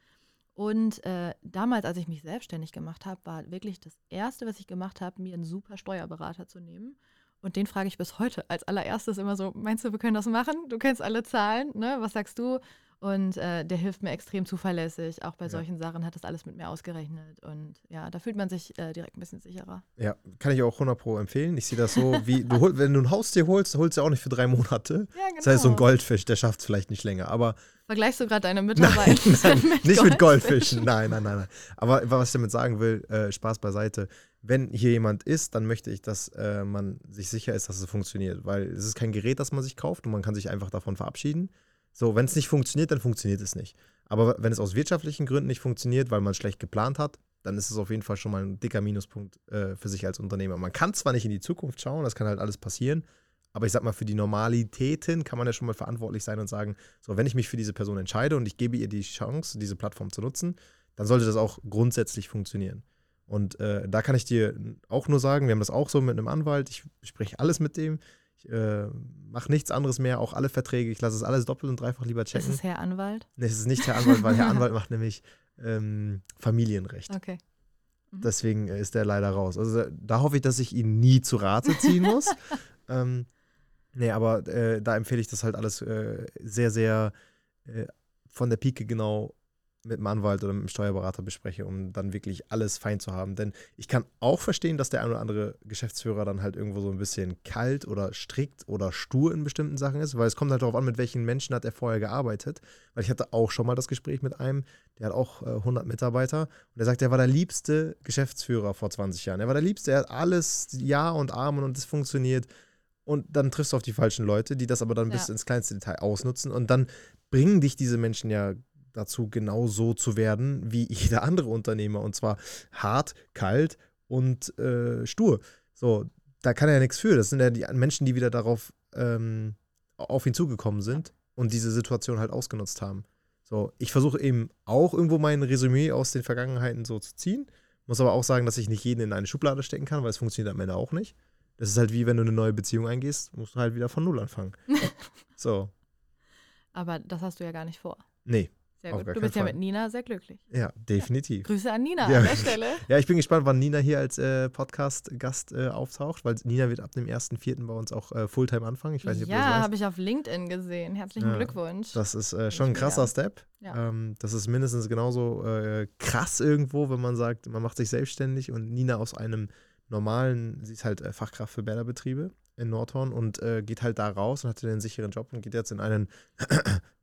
Und äh, damals, als ich mich selbstständig gemacht habe, war wirklich das Erste, was ich gemacht habe, mir einen super Steuerberater zu nehmen. Und den frage ich bis heute als allererstes immer so, meinst du, wir können das machen? Du kennst alle Zahlen, ne? Was sagst du? Und äh, der hilft mir extrem zuverlässig. Auch bei ja. solchen Sachen hat das alles mit mir ausgerechnet. Und ja, da fühlt man sich äh, direkt ein bisschen sicherer. Ja, kann ich auch 100 Pro empfehlen. Ich sehe das so, wie du hol, wenn du ein Haustier holst, holst du auch nicht für drei Monate. Ja, genau. Das heißt, so ein Goldfisch, der schafft es vielleicht nicht länger. Aber Vergleichst du gerade deine Mitarbeiter? Nein, nein mit nicht mit Goldfischen. Nein, nein, nein, nein. Aber was ich damit sagen will, äh, Spaß beiseite. Wenn hier jemand ist, dann möchte ich, dass äh, man sich sicher ist, dass es funktioniert. Weil es ist kein Gerät, das man sich kauft und man kann sich einfach davon verabschieden. So, wenn es nicht funktioniert, dann funktioniert es nicht. Aber wenn es aus wirtschaftlichen Gründen nicht funktioniert, weil man schlecht geplant hat, dann ist es auf jeden Fall schon mal ein dicker Minuspunkt äh, für sich als Unternehmer. Man kann zwar nicht in die Zukunft schauen, das kann halt alles passieren, aber ich sag mal, für die Normalitäten kann man ja schon mal verantwortlich sein und sagen, so, wenn ich mich für diese Person entscheide und ich gebe ihr die Chance, diese Plattform zu nutzen, dann sollte das auch grundsätzlich funktionieren. Und äh, da kann ich dir auch nur sagen, wir haben das auch so mit einem Anwalt, ich spreche alles mit dem, ich äh, mache nichts anderes mehr, auch alle Verträge. Ich lasse es alles doppelt und dreifach lieber checken. Ist es Herr Anwalt? Nee, es ist nicht Herr Anwalt, weil Herr Anwalt macht nämlich ähm, Familienrecht. Okay. Mhm. Deswegen ist der leider raus. Also da hoffe ich, dass ich ihn nie zu Rate ziehen muss. ähm, nee, aber äh, da empfehle ich das halt alles äh, sehr, sehr äh, von der Pike genau mit dem Anwalt oder mit dem Steuerberater bespreche, um dann wirklich alles fein zu haben. Denn ich kann auch verstehen, dass der ein oder andere Geschäftsführer dann halt irgendwo so ein bisschen kalt oder strikt oder stur in bestimmten Sachen ist, weil es kommt halt darauf an, mit welchen Menschen hat er vorher gearbeitet. Weil ich hatte auch schon mal das Gespräch mit einem, der hat auch äh, 100 Mitarbeiter und er sagt, er war der liebste Geschäftsführer vor 20 Jahren. Er war der liebste, er hat alles Ja und Amen und es funktioniert. Und dann triffst du auf die falschen Leute, die das aber dann ja. bis ins kleinste Detail ausnutzen. Und dann bringen dich diese Menschen ja dazu, genau so zu werden wie jeder andere Unternehmer. Und zwar hart, kalt und äh, stur. So, da kann er ja nichts für. Das sind ja die Menschen, die wieder darauf ähm, auf ihn zugekommen sind und diese Situation halt ausgenutzt haben. So, ich versuche eben auch irgendwo mein Resümee aus den Vergangenheiten so zu ziehen. Muss aber auch sagen, dass ich nicht jeden in eine Schublade stecken kann, weil es funktioniert am Ende auch nicht. Das ist halt wie wenn du eine neue Beziehung eingehst, musst du halt wieder von Null anfangen. so. Aber das hast du ja gar nicht vor. Nee, sehr gut. Du bist ja mit Nina sehr glücklich. Ja, definitiv. Ja. Grüße an Nina ja. an der Stelle. Ja, ich bin gespannt, wann Nina hier als äh, Podcast-Gast äh, auftaucht, weil Nina wird ab dem 1.4. bei uns auch äh, Fulltime anfangen. Ich weiß nicht, ja, habe ich auf LinkedIn gesehen. Herzlichen ja, Glückwunsch. Das ist äh, schon ein krasser Step. Ähm, das ist mindestens genauso äh, krass irgendwo, wenn man sagt, man macht sich selbstständig und Nina aus einem normalen, sie ist halt äh, Fachkraft für Bäderbetriebe in Nordhorn und geht halt da raus und hatte den sicheren Job und geht jetzt in einen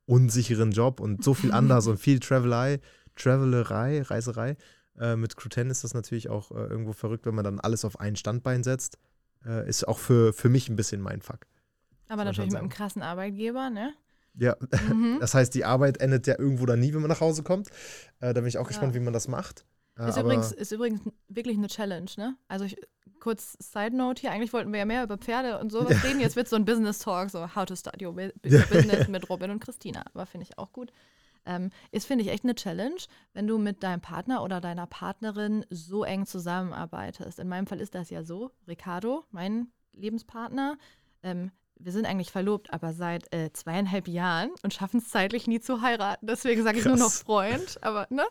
unsicheren Job und so viel anders und viel Travelei, Travelerei, Reiserei. Äh, mit Crew 10 ist das natürlich auch äh, irgendwo verrückt, wenn man dann alles auf ein Standbein setzt. Äh, ist auch für, für mich ein bisschen mein Fuck. Aber natürlich mit einem krassen Arbeitgeber, ne? Ja, mhm. das heißt, die Arbeit endet ja irgendwo dann nie, wenn man nach Hause kommt. Äh, da bin ich auch ja. gespannt, wie man das macht. Äh, ist, übrigens, ist übrigens wirklich eine Challenge, ne? Also ich, kurz Side Note hier, eigentlich wollten wir ja mehr über Pferde und sowas ja. reden. Jetzt wird so ein Business Talk, so How to Start Your Business mit Robin und Christina. Aber finde ich auch gut. Ähm, ist, finde ich, echt eine Challenge, wenn du mit deinem Partner oder deiner Partnerin so eng zusammenarbeitest. In meinem Fall ist das ja so. Ricardo, mein Lebenspartner, ähm, wir sind eigentlich verlobt, aber seit äh, zweieinhalb Jahren und schaffen es zeitlich nie zu heiraten. Deswegen sage ich nur noch Freund, aber ne?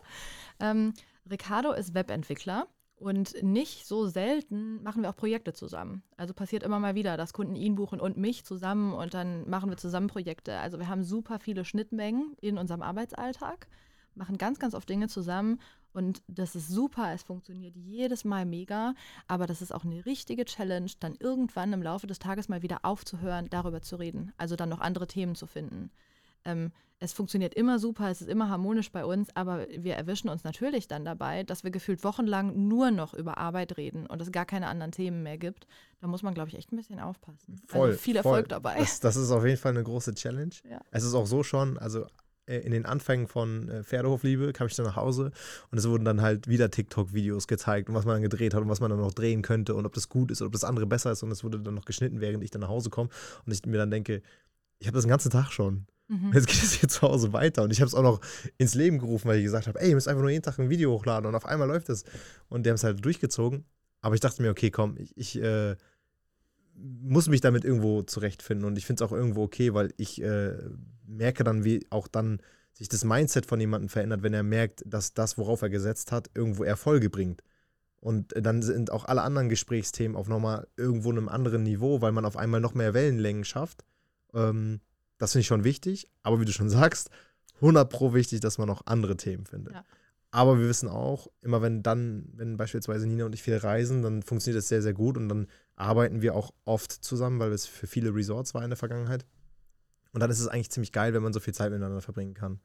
Ähm, Ricardo ist Webentwickler und nicht so selten machen wir auch Projekte zusammen. Also passiert immer mal wieder, dass Kunden ihn buchen und mich zusammen und dann machen wir zusammen Projekte. Also wir haben super viele Schnittmengen in unserem Arbeitsalltag, machen ganz, ganz oft Dinge zusammen und das ist super. Es funktioniert jedes Mal mega, aber das ist auch eine richtige Challenge, dann irgendwann im Laufe des Tages mal wieder aufzuhören, darüber zu reden. Also dann noch andere Themen zu finden. Ähm, es funktioniert immer super, es ist immer harmonisch bei uns, aber wir erwischen uns natürlich dann dabei, dass wir gefühlt wochenlang nur noch über Arbeit reden und es gar keine anderen Themen mehr gibt. Da muss man, glaube ich, echt ein bisschen aufpassen. Also voll. Also viel Erfolg voll. dabei. Das, das, ist auf jeden Fall eine große Challenge. Ja. Es ist auch so schon, also äh, in den Anfängen von äh, Pferdehofliebe kam ich dann nach Hause und es wurden dann halt wieder TikTok-Videos gezeigt und was man dann gedreht hat und was man dann noch drehen könnte und ob das gut ist oder ob das andere besser ist und es wurde dann noch geschnitten, während ich dann nach Hause komme und ich mir dann denke, ich habe das den ganzen Tag schon. Mhm. Jetzt geht es hier zu Hause weiter. Und ich habe es auch noch ins Leben gerufen, weil ich gesagt habe, ey, ihr müsst einfach nur jeden Tag ein Video hochladen. Und auf einmal läuft es. Und die haben es halt durchgezogen. Aber ich dachte mir, okay, komm, ich, ich äh, muss mich damit irgendwo zurechtfinden. Und ich finde es auch irgendwo okay, weil ich äh, merke dann, wie auch dann sich das Mindset von jemandem verändert, wenn er merkt, dass das, worauf er gesetzt hat, irgendwo Erfolge bringt. Und dann sind auch alle anderen Gesprächsthemen auf nochmal irgendwo einem anderen Niveau, weil man auf einmal noch mehr Wellenlängen schafft. Ähm, das finde ich schon wichtig, aber wie du schon sagst, 100 pro wichtig, dass man noch andere Themen findet. Ja. Aber wir wissen auch, immer wenn dann, wenn beispielsweise Nina und ich viel reisen, dann funktioniert das sehr, sehr gut und dann arbeiten wir auch oft zusammen, weil es für viele Resorts war in der Vergangenheit. Und dann ist es eigentlich ziemlich geil, wenn man so viel Zeit miteinander verbringen kann.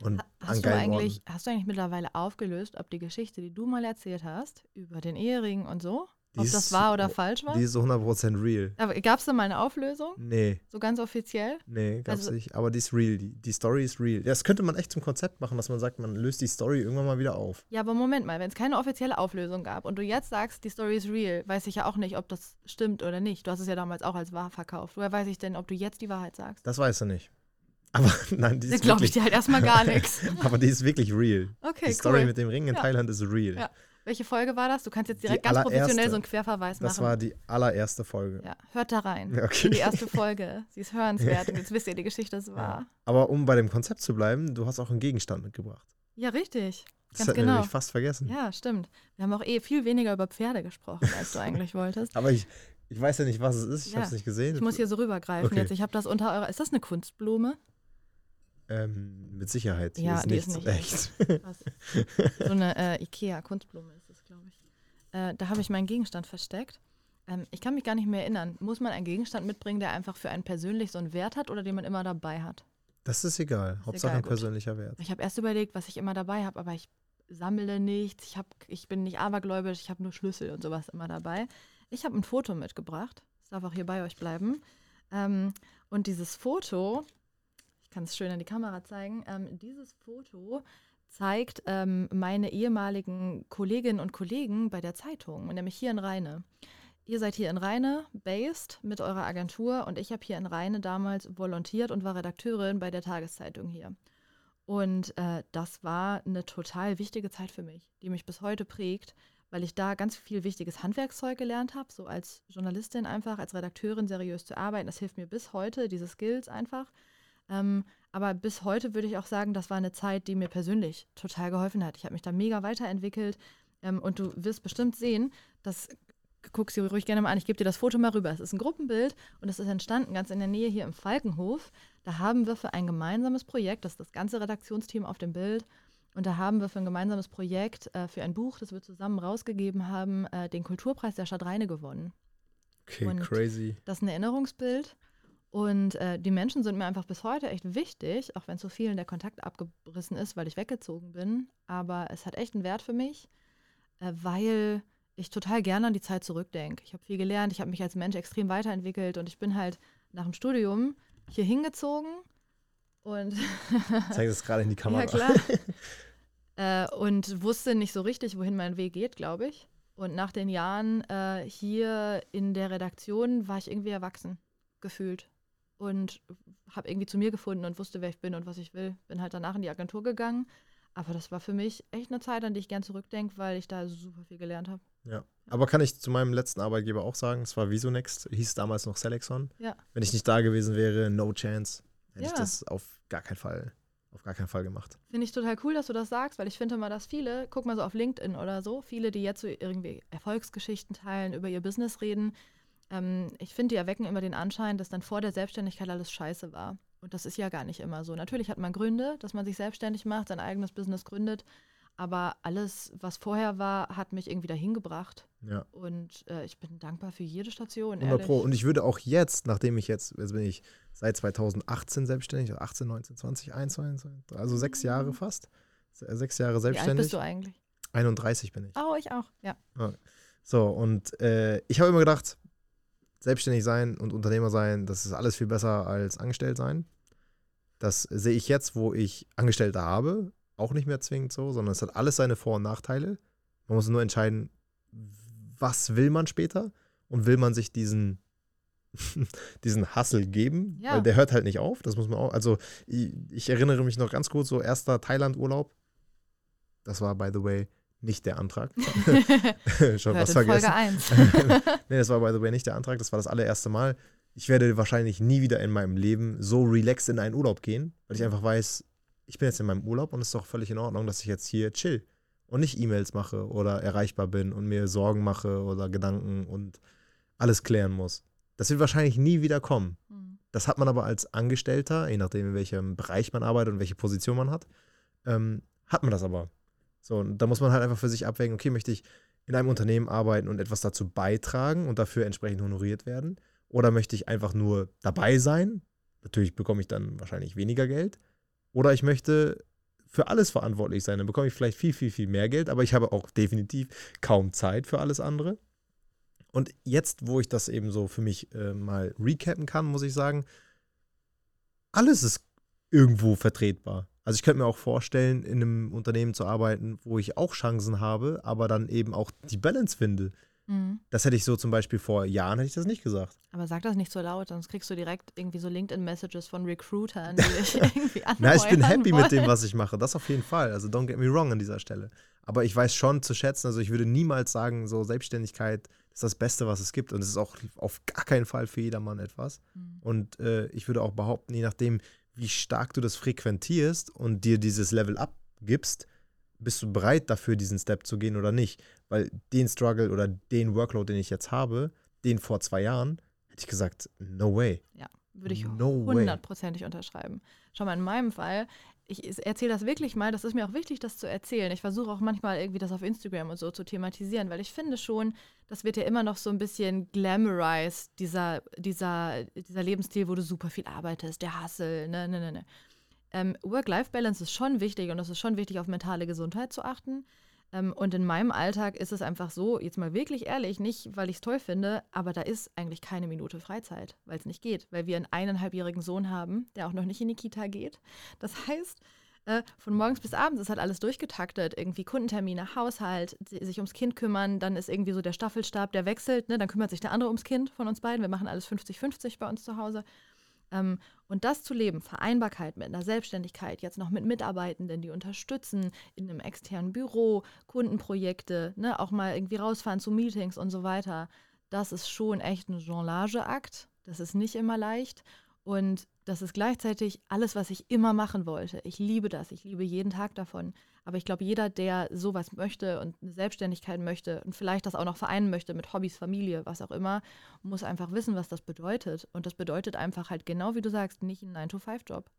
Und hast, du eigentlich, hast du eigentlich mittlerweile aufgelöst, ob die Geschichte, die du mal erzählt hast, über den Ehering und so, ob ist, das wahr oder falsch war? Die ist so 100% real. Gab es da mal eine Auflösung? Nee. So ganz offiziell? Nee, gab es also, nicht. Aber die ist real. Die, die Story ist real. Das könnte man echt zum Konzept machen, dass man sagt, man löst die Story irgendwann mal wieder auf. Ja, aber Moment mal, wenn es keine offizielle Auflösung gab und du jetzt sagst, die Story ist real, weiß ich ja auch nicht, ob das stimmt oder nicht. Du hast es ja damals auch als wahr verkauft. Woher weiß ich denn, ob du jetzt die Wahrheit sagst? Das weißt du nicht. Aber nein, die ist. glaube ich dir halt erstmal gar nichts. aber die ist wirklich real. Okay, Die Story cool. mit dem Ring in ja. Thailand ist real. Ja. Welche Folge war das? Du kannst jetzt direkt ganz professionell so einen Querverweis machen. Das war die allererste Folge. Ja, hört da rein. Okay. In die erste Folge. Sie ist hörenswert und jetzt wisst ihr, die Geschichte ist wahr. Ja. Aber um bei dem Konzept zu bleiben, du hast auch einen Gegenstand mitgebracht. Ja, richtig. Das ganz genau. nämlich fast vergessen. Ja, stimmt. Wir haben auch eh viel weniger über Pferde gesprochen, als du eigentlich wolltest. Aber ich, ich weiß ja nicht, was es ist. Ich ja. habe es nicht gesehen. Ich muss hier so rübergreifen okay. jetzt. Ich habe das unter eurer. Ist das eine Kunstblume? Ähm, mit Sicherheit. Ja, ist die nichts ist nicht echt. so eine äh, Ikea-Kunstblume ist es, glaube ich. Äh, da habe ich meinen Gegenstand versteckt. Ähm, ich kann mich gar nicht mehr erinnern. Muss man einen Gegenstand mitbringen, der einfach für einen persönlich so einen Wert hat oder den man immer dabei hat? Das ist egal. Ist Hauptsache egal, ein persönlicher Wert. Ich habe erst überlegt, was ich immer dabei habe, aber ich sammle nichts. Ich, hab, ich bin nicht abergläubisch. Ich habe nur Schlüssel und sowas immer dabei. Ich habe ein Foto mitgebracht. Das darf auch hier bei euch bleiben. Ähm, und dieses Foto ich kann es schön in die Kamera zeigen. Ähm, dieses Foto zeigt ähm, meine ehemaligen Kolleginnen und Kollegen bei der Zeitung, nämlich hier in Rheine. Ihr seid hier in Rheine based mit eurer Agentur und ich habe hier in Rheine damals volontiert und war Redakteurin bei der Tageszeitung hier. Und äh, das war eine total wichtige Zeit für mich, die mich bis heute prägt, weil ich da ganz viel wichtiges Handwerkszeug gelernt habe, so als Journalistin einfach, als Redakteurin seriös zu arbeiten. Das hilft mir bis heute, diese Skills einfach. Ähm, aber bis heute würde ich auch sagen, das war eine Zeit, die mir persönlich total geholfen hat. Ich habe mich da mega weiterentwickelt. Ähm, und du wirst bestimmt sehen, das guck sie ruhig gerne mal an. Ich gebe dir das Foto mal rüber. Es ist ein Gruppenbild und es ist entstanden ganz in der Nähe hier im Falkenhof. Da haben wir für ein gemeinsames Projekt, das ist das ganze Redaktionsteam auf dem Bild, und da haben wir für ein gemeinsames Projekt, äh, für ein Buch, das wir zusammen rausgegeben haben, äh, den Kulturpreis der Stadt Rheine gewonnen. Okay, und crazy. Das ist ein Erinnerungsbild. Und äh, die Menschen sind mir einfach bis heute echt wichtig, auch wenn zu vielen der Kontakt abgerissen ist, weil ich weggezogen bin. Aber es hat echt einen Wert für mich, äh, weil ich total gerne an die Zeit zurückdenke. Ich habe viel gelernt, ich habe mich als Mensch extrem weiterentwickelt und ich bin halt nach dem Studium hier hingezogen und. Zeig es gerade in die Kamera. Ja, klar. äh, und wusste nicht so richtig, wohin mein Weg geht, glaube ich. Und nach den Jahren äh, hier in der Redaktion war ich irgendwie erwachsen, gefühlt und habe irgendwie zu mir gefunden und wusste, wer ich bin und was ich will. Bin halt danach in die Agentur gegangen. Aber das war für mich echt eine Zeit, an die ich gern zurückdenke, weil ich da super viel gelernt habe. Ja. Aber kann ich zu meinem letzten Arbeitgeber auch sagen, es war Visonext, hieß damals noch Selexon. Ja. Wenn ich nicht da gewesen wäre, no chance, hätte ja. ich das auf gar keinen Fall, auf gar keinen Fall gemacht. Finde ich total cool, dass du das sagst, weil ich finde mal, dass viele, guck mal so auf LinkedIn oder so, viele, die jetzt so irgendwie Erfolgsgeschichten teilen, über ihr Business reden, ähm, ich finde, die erwecken immer den Anschein, dass dann vor der Selbstständigkeit alles scheiße war. Und das ist ja gar nicht immer so. Natürlich hat man Gründe, dass man sich selbstständig macht, sein eigenes Business gründet. Aber alles, was vorher war, hat mich irgendwie dahin gebracht. Ja. Und äh, ich bin dankbar für jede Station. 100 Pro. Und ich würde auch jetzt, nachdem ich jetzt, jetzt bin ich seit 2018 selbstständig, 18, 19, 20, 21, also sechs Jahre fast. Sechs Jahre selbstständig. Wie alt bist du eigentlich? 31 bin ich. Oh, ich auch, ja. So, und äh, ich habe immer gedacht, selbstständig sein und Unternehmer sein, das ist alles viel besser als angestellt sein. Das sehe ich jetzt, wo ich Angestellte habe, auch nicht mehr zwingend so, sondern es hat alles seine Vor- und Nachteile. Man muss nur entscheiden, was will man später und will man sich diesen diesen Hustle geben, ja. weil der hört halt nicht auf, das muss man auch, also ich, ich erinnere mich noch ganz kurz, so erster Thailand-Urlaub, das war, by the way, nicht der Antrag. Schon was vergessen. Folge 1. nee, das war, by the way, nicht der Antrag, das war das allererste Mal. Ich werde wahrscheinlich nie wieder in meinem Leben so relaxed in einen Urlaub gehen, weil ich einfach weiß, ich bin jetzt in meinem Urlaub und es ist doch völlig in Ordnung, dass ich jetzt hier chill und nicht E-Mails mache oder erreichbar bin und mir Sorgen mache oder Gedanken und alles klären muss. Das wird wahrscheinlich nie wieder kommen. Mhm. Das hat man aber als Angestellter, je nachdem, in welchem Bereich man arbeitet und welche Position man hat, ähm, hat man das aber. So, und da muss man halt einfach für sich abwägen, okay, möchte ich in einem Unternehmen arbeiten und etwas dazu beitragen und dafür entsprechend honoriert werden? Oder möchte ich einfach nur dabei sein? Natürlich bekomme ich dann wahrscheinlich weniger Geld. Oder ich möchte für alles verantwortlich sein. Dann bekomme ich vielleicht viel, viel, viel mehr Geld, aber ich habe auch definitiv kaum Zeit für alles andere. Und jetzt, wo ich das eben so für mich äh, mal recappen kann, muss ich sagen, alles ist irgendwo vertretbar. Also ich könnte mir auch vorstellen, in einem Unternehmen zu arbeiten, wo ich auch Chancen habe, aber dann eben auch die Balance finde. Mhm. Das hätte ich so zum Beispiel vor Jahren hätte ich das nicht gesagt. Aber sag das nicht so laut, sonst kriegst du direkt irgendwie so LinkedIn-Messages von Recruitern, die dich irgendwie Na, ich bin happy wollen. mit dem, was ich mache. Das auf jeden Fall. Also don't get me wrong an dieser Stelle. Aber ich weiß schon zu schätzen, also ich würde niemals sagen, so Selbstständigkeit ist das Beste, was es gibt. Und es ist auch auf gar keinen Fall für jedermann etwas. Mhm. Und äh, ich würde auch behaupten, je nachdem, wie stark du das frequentierst und dir dieses Level abgibst, bist du bereit dafür, diesen Step zu gehen oder nicht? Weil den Struggle oder den Workload, den ich jetzt habe, den vor zwei Jahren, hätte ich gesagt, no way. Ja, würde ich hundertprozentig no unterschreiben. Schau mal, in meinem Fall, ich erzähle das wirklich mal, das ist mir auch wichtig, das zu erzählen. Ich versuche auch manchmal irgendwie das auf Instagram und so zu thematisieren, weil ich finde schon, das wird ja immer noch so ein bisschen glamorized, dieser, dieser, dieser Lebensstil, wo du super viel arbeitest, der Hustle, ne, ne, ne, ne ähm, Work-Life-Balance ist schon wichtig und es ist schon wichtig, auf mentale Gesundheit zu achten. Ähm, und in meinem Alltag ist es einfach so, jetzt mal wirklich ehrlich, nicht weil ich es toll finde, aber da ist eigentlich keine Minute Freizeit, weil es nicht geht, weil wir einen eineinhalbjährigen Sohn haben, der auch noch nicht in die Kita geht. Das heißt, äh, von morgens bis abends ist halt alles durchgetaktet. Irgendwie Kundentermine, Haushalt, sich ums Kind kümmern, dann ist irgendwie so der Staffelstab, der wechselt, ne? dann kümmert sich der andere ums Kind von uns beiden. Wir machen alles 50-50 bei uns zu Hause. Ähm, und das zu leben, Vereinbarkeit mit einer Selbstständigkeit, jetzt noch mit Mitarbeitenden, die unterstützen, in einem externen Büro, Kundenprojekte, ne, auch mal irgendwie rausfahren zu Meetings und so weiter, das ist schon echt ein Jonlageakt. Das ist nicht immer leicht. Und das ist gleichzeitig alles, was ich immer machen wollte. Ich liebe das. Ich liebe jeden Tag davon. Aber ich glaube, jeder, der sowas möchte und eine Selbstständigkeit möchte und vielleicht das auch noch vereinen möchte mit Hobbys, Familie, was auch immer, muss einfach wissen, was das bedeutet. Und das bedeutet einfach halt genau wie du sagst, nicht ein 9-to-5-Job.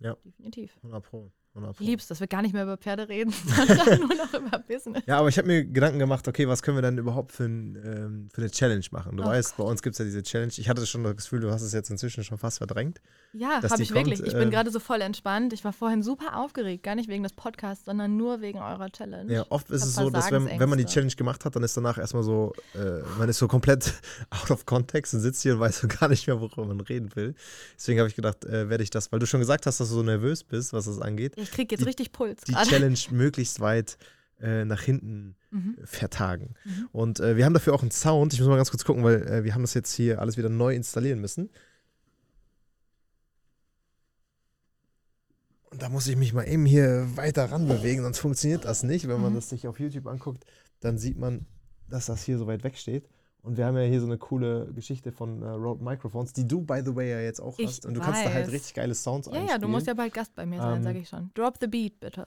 Ja. Definitiv. 100 Pro. Ich lieb's, dass wir gar nicht mehr über Pferde reden, sondern nur noch über Business. Ja, aber ich habe mir Gedanken gemacht, okay, was können wir denn überhaupt für, ein, ähm, für eine Challenge machen? Du oh weißt, Gott. bei uns gibt es ja diese Challenge. Ich hatte schon das Gefühl, du hast es jetzt inzwischen schon fast verdrängt. Ja, habe ich kommt, wirklich. Ich äh, bin gerade so voll entspannt. Ich war vorhin super aufgeregt, gar nicht wegen des Podcasts, sondern nur wegen eurer Challenge. Ja, oft ist es so, dass wenn, wenn man die Challenge gemacht hat, dann ist danach erstmal so, äh, man ist so komplett out of context und sitzt hier und weiß so gar nicht mehr, worüber man reden will. Deswegen habe ich gedacht, äh, werde ich das, weil du schon gesagt hast, dass du so nervös bist, was das angeht. Ich kriege jetzt die, richtig Puls. Die grade. Challenge möglichst weit äh, nach hinten mhm. vertagen. Mhm. Und äh, wir haben dafür auch einen Sound. Ich muss mal ganz kurz gucken, weil äh, wir haben das jetzt hier alles wieder neu installieren müssen. Und da muss ich mich mal eben hier weiter ranbewegen, sonst funktioniert das nicht. Wenn man mhm. das sich auf YouTube anguckt, dann sieht man, dass das hier so weit weg steht. Und wir haben ja hier so eine coole Geschichte von uh, Rode Microphones, die du, by the way, ja jetzt auch ich hast. Und du weiß. kannst da halt richtig geile Sounds ja, einspielen. Ja, du musst ja bald Gast bei mir sein, ähm, sage ich schon. Drop the beat, bitte.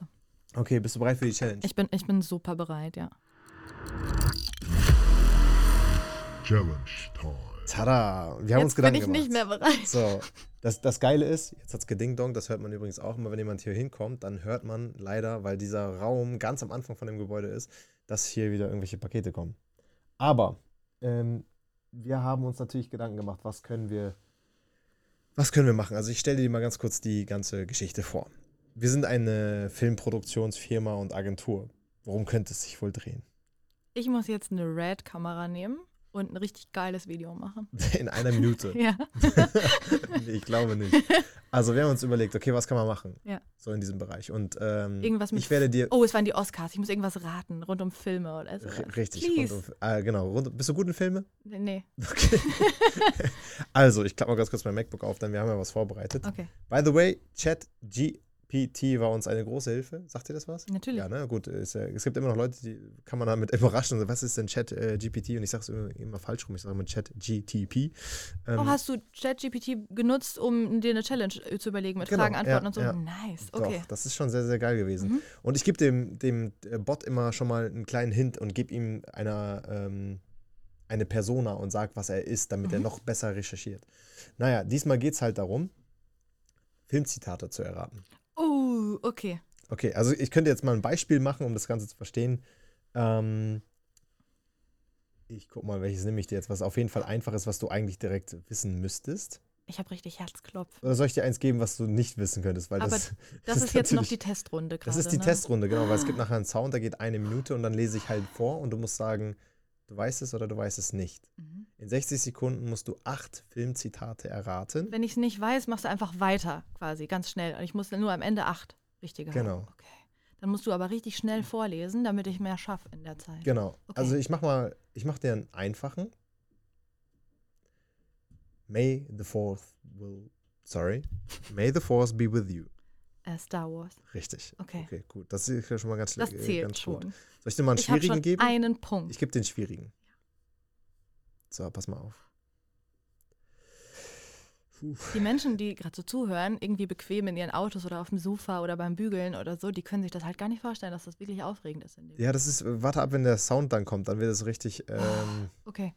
Okay, bist du bereit für die Challenge? Ich bin, ich bin super bereit, ja. Challenge Time. Tada! Wir haben jetzt uns Gedanken bin ich nicht mehr bereit. So, das, das Geile ist, jetzt hat es gedingdong, das hört man übrigens auch immer, wenn jemand hier hinkommt, dann hört man leider, weil dieser Raum ganz am Anfang von dem Gebäude ist, dass hier wieder irgendwelche Pakete kommen. Aber ähm, wir haben uns natürlich Gedanken gemacht, was können wir, Was können wir machen? Also ich stelle dir mal ganz kurz die ganze Geschichte vor. Wir sind eine Filmproduktionsfirma und Agentur. Worum könnte es sich wohl drehen? Ich muss jetzt eine Red-Kamera nehmen und ein richtig geiles Video machen. In einer Minute. ja. nee, ich glaube nicht. Also wir haben uns überlegt, okay, was kann man machen? Ja. So in diesem Bereich. Und ähm, irgendwas mit ich werde dir. Oh, es waren die Oscars. Ich muss irgendwas raten, rund um Filme oder so. Richtig, rund um, äh, genau. Rund, bist du gut in Filme? Nee. nee. Okay. also, ich klappe mal ganz kurz mein MacBook auf, denn wir haben ja was vorbereitet. Okay. By the way, Chat G PT war uns eine große Hilfe. Sagt ihr das was? Natürlich. Ja, ne? Gut, es, es gibt immer noch Leute, die kann man damit überraschen. Was ist denn Chat äh, GPT? Und ich sage es immer, immer, falsch rum. Ich sage immer Chat GTP. Ähm, oh, hast du Chat GPT genutzt, um dir eine Challenge äh, zu überlegen mit genau, Fragen, Antworten ja, und so? Ja. Nice, okay. Doch, das ist schon sehr, sehr geil gewesen. Mhm. Und ich gebe dem, dem äh, Bot immer schon mal einen kleinen Hint und gebe ihm einer, ähm, eine Persona und sage, was er ist, damit mhm. er noch besser recherchiert. Naja, diesmal geht es halt darum, Filmzitate zu erraten. Okay. Okay, also ich könnte jetzt mal ein Beispiel machen, um das Ganze zu verstehen. Ähm, ich guck mal, welches nehme ich dir jetzt, was auf jeden Fall einfach ist, was du eigentlich direkt wissen müsstest. Ich habe richtig Herzklopf. Oder soll ich dir eins geben, was du nicht wissen könntest? Weil Aber das, das, das ist jetzt noch die Testrunde gerade. Das ist die ne? Testrunde, genau, weil es gibt nachher einen Sound, der geht eine Minute und dann lese ich halt vor und du musst sagen, du weißt es oder du weißt es nicht. Mhm. In 60 Sekunden musst du acht Filmzitate erraten. Wenn ich es nicht weiß, machst du einfach weiter, quasi, ganz schnell. Und ich muss nur am Ende acht richtige genau. Okay. Dann musst du aber richtig schnell vorlesen, damit ich mehr schaffe in der Zeit. Genau. Okay. Also ich mach mal, ich mach dir einen einfachen. May the fourth will, sorry, May the fourth be with you. Uh, Star Wars. Richtig. Okay. Okay, gut. Das ist ja schon mal ganz. Das zählt ganz schon. Gut. Soll ich dir mal einen ich schwierigen schon geben? Einen Punkt. Ich gebe den schwierigen. So, pass mal auf. Die Menschen, die gerade so zuhören, irgendwie bequem in ihren Autos oder auf dem Sofa oder beim Bügeln oder so, die können sich das halt gar nicht vorstellen, dass das wirklich aufregend ist. ja, das ist, warte ab, wenn der Sound dann kommt, dann wird es richtig. Ähm, oh, okay.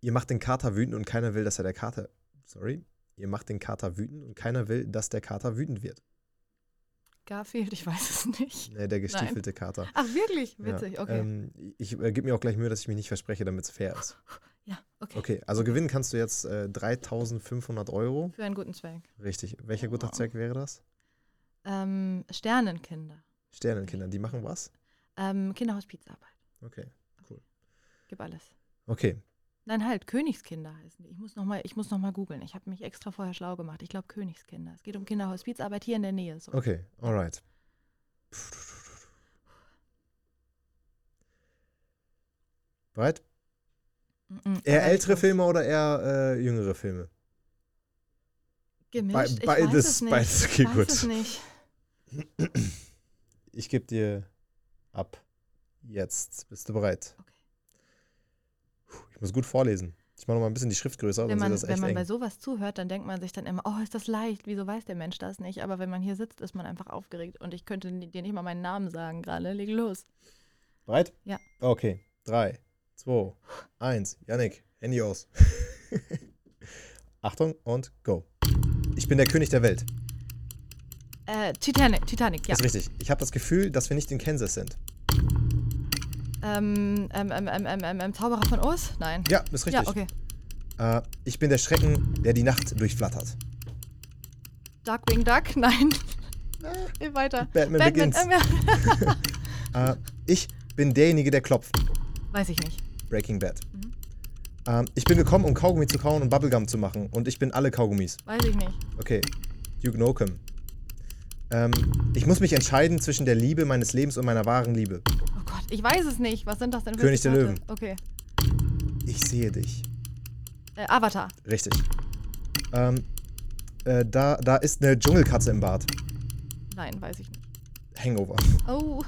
Ihr macht den Kater wütend und keiner will, dass er der Kater. Sorry. Ihr macht den Kater wütend und keiner will, dass der Kater wütend wird. Garfield, ich weiß es nicht. Nee, der gestiefelte Nein. Kater. Ach, wirklich? Witzig, ja, okay. Ähm, ich äh, gebe mir auch gleich Mühe, dass ich mich nicht verspreche, damit es fair ist. Ja, okay. Okay, also gewinnen kannst du jetzt äh, 3500 Euro. Für einen guten Zweck. Richtig. Welcher guter Zweck wäre das? Ähm, Sternenkinder. Sternenkinder, die machen was? Ähm, Kinderhospizarbeit. Okay, cool. Gib alles. Okay, Nein, halt, Königskinder heißen die. Ich muss nochmal noch, googeln. Ich habe mich extra vorher schlau gemacht. Ich glaube, Königskinder. Es geht um Kinderhospizarbeit hier in der Nähe. So. Okay, alright. Bereit? Eher ältere Filme oder eher äh, jüngere Filme? Gemischt? Be beides, beides okay, ich weiß gut. Es nicht. Ich gebe dir ab. Jetzt. Bist du bereit? Okay. Ich muss gut vorlesen. Ich mache noch mal ein bisschen die Schrift größer. Wenn man, das echt wenn man eng. bei sowas zuhört, dann denkt man sich dann immer, oh, ist das leicht, wieso weiß der Mensch das nicht? Aber wenn man hier sitzt, ist man einfach aufgeregt und ich könnte dir nicht mal meinen Namen sagen gerade. Leg los. Bereit? Ja. Okay. Drei, zwei, eins. Yannick, Handy aus. Achtung und go. Ich bin der König der Welt. Äh, Titanic, Titanic, ja. Ist richtig. Ich habe das Gefühl, dass wir nicht in Kansas sind. Ähm, ähm, ähm, ähm, ähm, ähm, Zauberer von Oz? Nein. Ja, ist richtig. Ja, okay. Äh, ich bin der Schrecken, der die Nacht durchflattert. Darkwing Duck? Nein. Ah, weiter. Batman, Batman Begins. äh, ich bin derjenige, der klopft. Weiß ich nicht. Breaking Bad. Mhm. Äh, ich bin gekommen, um Kaugummi zu kauen und Bubblegum zu machen. Und ich bin alle Kaugummis. Weiß ich nicht. Okay. Duke Nukem. Ähm, ich muss mich entscheiden zwischen der Liebe meines Lebens und meiner wahren Liebe. Oh Gott, ich weiß es nicht. Was sind das denn für König der Löwen. Okay. Ich sehe dich. Äh, Avatar. Richtig. Ähm, äh, da, da ist eine Dschungelkatze im Bad. Nein, weiß ich nicht. Hangover. Oh.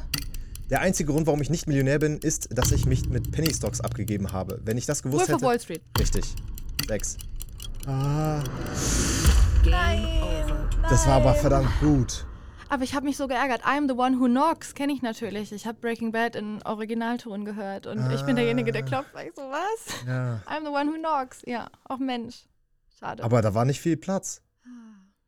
Der einzige Grund, warum ich nicht Millionär bin, ist, dass ich mich mit Penny Stocks abgegeben habe. Wenn ich das gewusst Wolf hätte. Wall Street. Richtig. Sechs. Ah. Nein, Das war aber verdammt gut. Aber ich habe mich so geärgert. I'm the one who knocks kenne ich natürlich. Ich habe Breaking Bad in Originalton gehört und ah. ich bin derjenige, der klopft. War ich so, was? Ja. I'm the one who knocks. Ja, auch Mensch. Schade. Aber da war nicht viel Platz.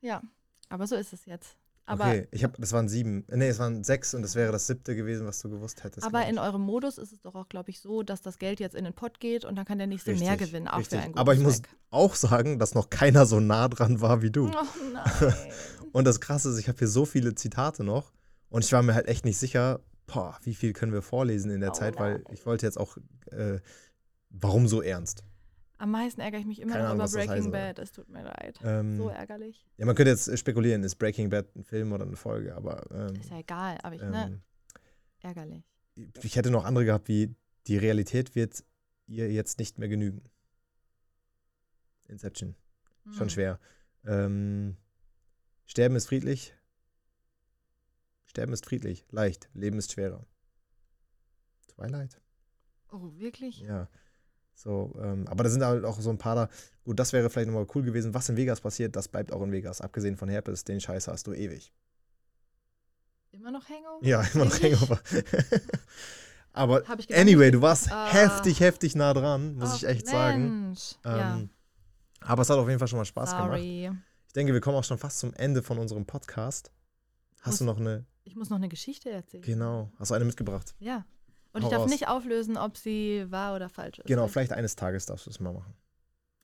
Ja, aber so ist es jetzt. Aber okay, ich habe, das waren sieben. Nee, es waren sechs und das wäre das siebte gewesen, was du gewusst hättest. Aber in eurem Modus ist es doch auch, glaube ich, so, dass das Geld jetzt in den Pott geht und dann kann der nächste Richtig, mehr gewinnen, auch richtig. für einen Aber ich muss Zweck. auch sagen, dass noch keiner so nah dran war wie du. Oh nein. Und das Krasse ist, ich habe hier so viele Zitate noch und ich war mir halt echt nicht sicher, boah, wie viel können wir vorlesen in der Oh Zeit, weil nein. ich wollte jetzt auch, äh, warum so ernst? Am meisten ärgere ich mich immer Keine noch Ahnung, über das Breaking heißen soll. Bad. Es tut mir leid. Ähm, so ärgerlich. Ja, man könnte jetzt spekulieren, ist Breaking Bad ein Film oder eine Folge, aber ähm, Ist ja egal, aber ich, ne, ähm, ärgerlich. ich hätte noch andere gehabt, wie die Realität wird ihr jetzt nicht mehr genügen. Inception. Schon Hm. schwer. Ähm, Sterben ist friedlich. Sterben ist friedlich, leicht. Leben ist schwerer. Twilight. Oh, wirklich? Ja. So, ähm, aber da sind halt auch so ein paar da. Gut, das wäre vielleicht nochmal cool gewesen. Was in Vegas passiert, das bleibt auch in Vegas. Abgesehen von Herpes, den Scheiß hast du ewig. Immer noch Hangover? Ja, immer noch? Hangover. aber anyway, du warst Ah. heftig, heftig nah dran, muss Oh, ich echt sagen. Mensch. ja, Ähm, Aber es hat auf jeden Fall schon mal Spaß gemacht. sorry. Ich denke, wir kommen auch schon fast zum Ende von unserem Podcast. Hast Muss- du noch eine? Ich muss noch eine Geschichte erzählen. Genau. Hast du eine mitgebracht? Ja. Und Hau ich darf raus. nicht auflösen, ob sie wahr oder falsch ist. Genau, Richtig? vielleicht eines Tages darfst du es mal machen.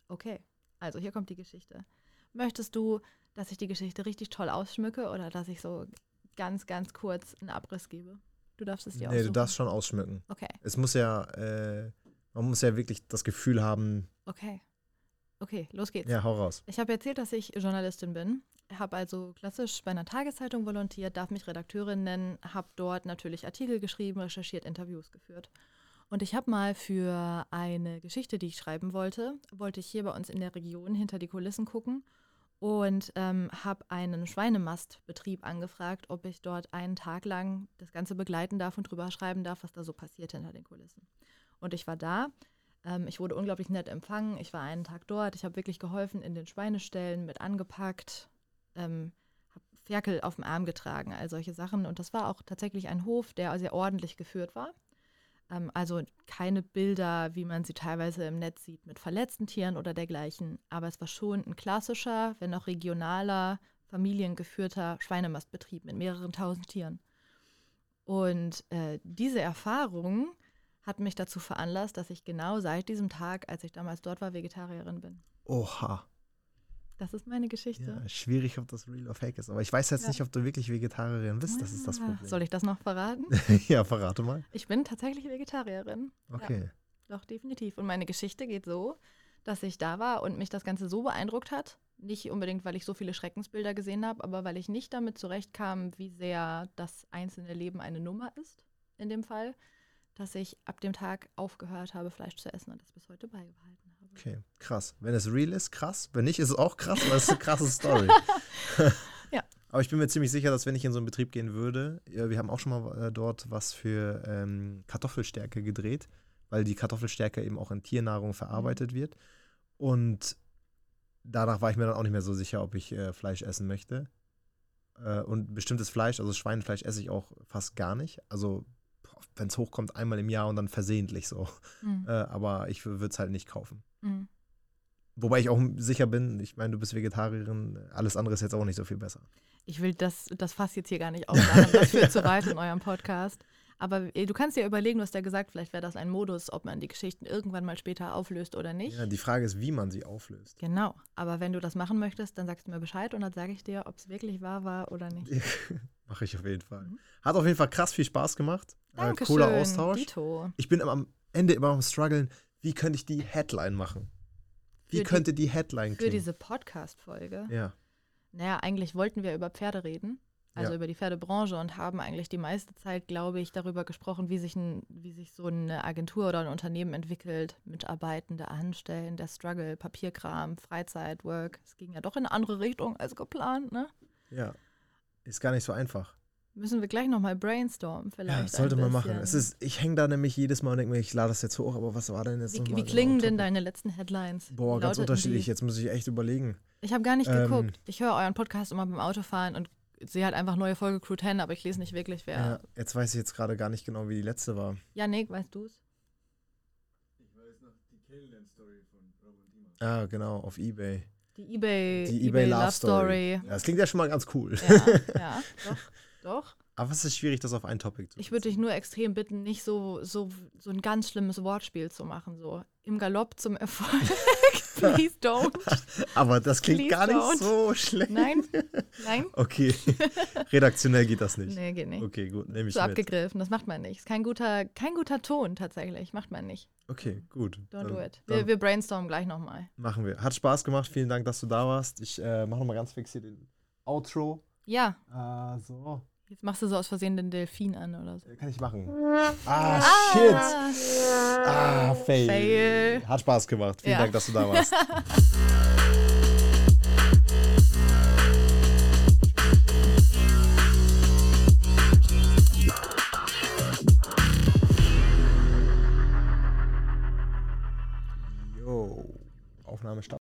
Okay, also hier kommt die Geschichte. Möchtest du, dass ich die Geschichte richtig toll ausschmücke oder dass ich so ganz, ganz kurz einen Abriss gebe? Du darfst es dir Nee, aussuchen. du darfst schon ausschmücken. Okay, Es muss ja, äh, man muss ja wirklich das Gefühl haben, okay. Okay, los geht's. ja, hau raus. Ich habe erzählt, dass ich Journalistin bin. Habe also klassisch bei einer Tageszeitung volontiert, darf mich Redakteurin nennen, habe dort natürlich Artikel geschrieben, recherchiert, Interviews geführt. Und ich habe mal für eine Geschichte, die ich schreiben wollte, wollte ich hier bei uns in der Region hinter die Kulissen gucken und ähm, habe einen Schweinemastbetrieb angefragt, ob ich dort einen Tag lang das Ganze begleiten darf und drüber schreiben darf, was da so passiert hinter den Kulissen. Und ich war da. Ähm, ich wurde unglaublich nett empfangen. Ich war einen Tag dort. Ich habe wirklich geholfen in den Schweineställen, mit angepackt, ähm, habe Ferkel auf dem Arm getragen, all solche Sachen. Und das war auch tatsächlich ein Hof, der sehr ordentlich geführt war. Ähm, also keine Bilder, wie man sie teilweise im Netz sieht, mit verletzten Tieren oder dergleichen. Aber es war schon ein klassischer, wenn auch regionaler, familiengeführter Schweinemastbetrieb mit mehreren tausend Tieren. Und äh, diese Erfahrung hat mich dazu veranlasst, dass ich genau seit diesem Tag, als ich damals dort war, Vegetarierin bin. Oha. Das ist meine Geschichte. Ja, schwierig, ob das real or fake ist. Aber ich weiß jetzt Ja. nicht, ob du wirklich Vegetarierin bist. Das ist das Ah, Problem. Soll ich das noch verraten? ja, verrate mal. Ich bin tatsächlich Vegetarierin. Okay. Doch, definitiv. Und meine Geschichte geht so, dass ich da war und mich das Ganze so beeindruckt hat. Nicht unbedingt, weil ich so viele Schreckensbilder gesehen habe, aber weil ich nicht damit zurechtkam, wie sehr das einzelne Leben eine Nummer ist, in dem Fall, dass ich ab dem Tag aufgehört habe, Fleisch zu essen und das bis heute beibehalten habe. Okay, krass. Wenn es real ist, krass. Wenn nicht, ist es auch krass, weil es ist eine krasse Story. Ja. Aber ich bin mir ziemlich sicher, dass wenn ich in so einen Betrieb gehen würde, wir haben auch schon mal äh, dort was für ähm, Kartoffelstärke gedreht, weil die Kartoffelstärke eben auch in Tiernahrung verarbeitet wird. Und danach war ich mir dann auch nicht mehr so sicher, ob ich äh, Fleisch essen möchte. Äh, und bestimmtes Fleisch, also Schweinefleisch, esse ich auch fast gar nicht. Also wenn es hochkommt, einmal im Jahr und dann versehentlich so. Mhm. Äh, aber ich würde es halt nicht kaufen. Mhm. Wobei ich auch sicher bin, ich meine, du bist Vegetarierin, alles andere ist jetzt auch nicht so viel besser. Ich will das, das Fass jetzt hier gar nicht aufmachen, das führt zu weit in eurem Podcast. Aber äh, du kannst dir überlegen, du hast ja gesagt, vielleicht wäre das ein Modus, ob man die Geschichten irgendwann mal später auflöst oder nicht. Ja, die Frage ist, wie man sie auflöst. Genau, aber wenn du das machen möchtest, dann sagst du mir Bescheid und dann sage ich dir, ob es wirklich wahr war oder nicht. Mache ich auf jeden Fall. Mhm. Hat auf jeden Fall krass viel Spaß gemacht. Äh, Dankeschön, cooler Austausch. Dito. Ich bin am Ende immer am struggeln, wie könnte ich die Headline machen? Wie Für die- könnte die Headline Für klingen? diese Podcast-Folge. ja. Naja, eigentlich wollten wir über Pferde reden, also Ja. über die Pferdebranche und haben eigentlich die meiste Zeit, glaube ich, darüber gesprochen, wie sich, ein, wie sich so eine Agentur oder ein Unternehmen entwickelt, Mitarbeitende anstellen, der Struggle, Papierkram, Freizeit, Work. Es ging ja doch in eine andere Richtung als geplant, ne? ja. Ist gar nicht so einfach. Müssen wir gleich nochmal brainstormen vielleicht. Ja, sollte man machen. Es ist, ich hänge da nämlich jedes Mal und denke mir, ich lade das jetzt hoch, aber was war denn jetzt wie, nochmal wie genau klingen denn deine letzten Headlines? Boah, Wie ganz unterschiedlich. Die? Jetzt muss ich echt überlegen. Ich habe gar nicht Ähm, geguckt. Ich höre euren Podcast immer beim Autofahren und sehe halt einfach neue Folge Crew 10, aber ich lese nicht wirklich, wer. Ja, jetzt weiß ich jetzt gerade gar nicht genau, wie die letzte war. Janik, weißt du's? Ich weiß noch die Killland-Story von Robert Dima. Ah, genau, auf Ebay. Die eBay, die eBay, eBay Love, Love Story. Story. Ja, das klingt ja schon mal ganz cool. Ja, ja doch, doch. Aber es ist schwierig, das auf ein Topic zu Ich würde dich nur extrem bitten, nicht so, so, so ein ganz schlimmes Wortspiel zu machen. So im Galopp zum Erfolg. Please don't. Aber das klingt Please gar nicht don't. so schlecht. Nein, nein. Okay. Redaktionell geht das nicht. Nee, geht nicht. Okay, gut. Nehme ich so mit. abgegriffen, das macht man nicht. Ist kein guter, kein guter Ton tatsächlich. Macht man nicht. Okay, gut. Don't dann, do it. Wir, wir brainstormen gleich nochmal. Machen wir. Hat Spaß gemacht. Vielen Dank, dass du da warst. Ich äh, mache nochmal ganz fix hier den Outro. Ja. Äh, so. Jetzt machst du so aus Versehen den Delfin an oder so. Kann ich machen. Ah, ah shit. Ah, ah fail. fail. Hat Spaß gemacht. Vielen ja. Dank, dass du da warst. Yo. Aufnahme starten.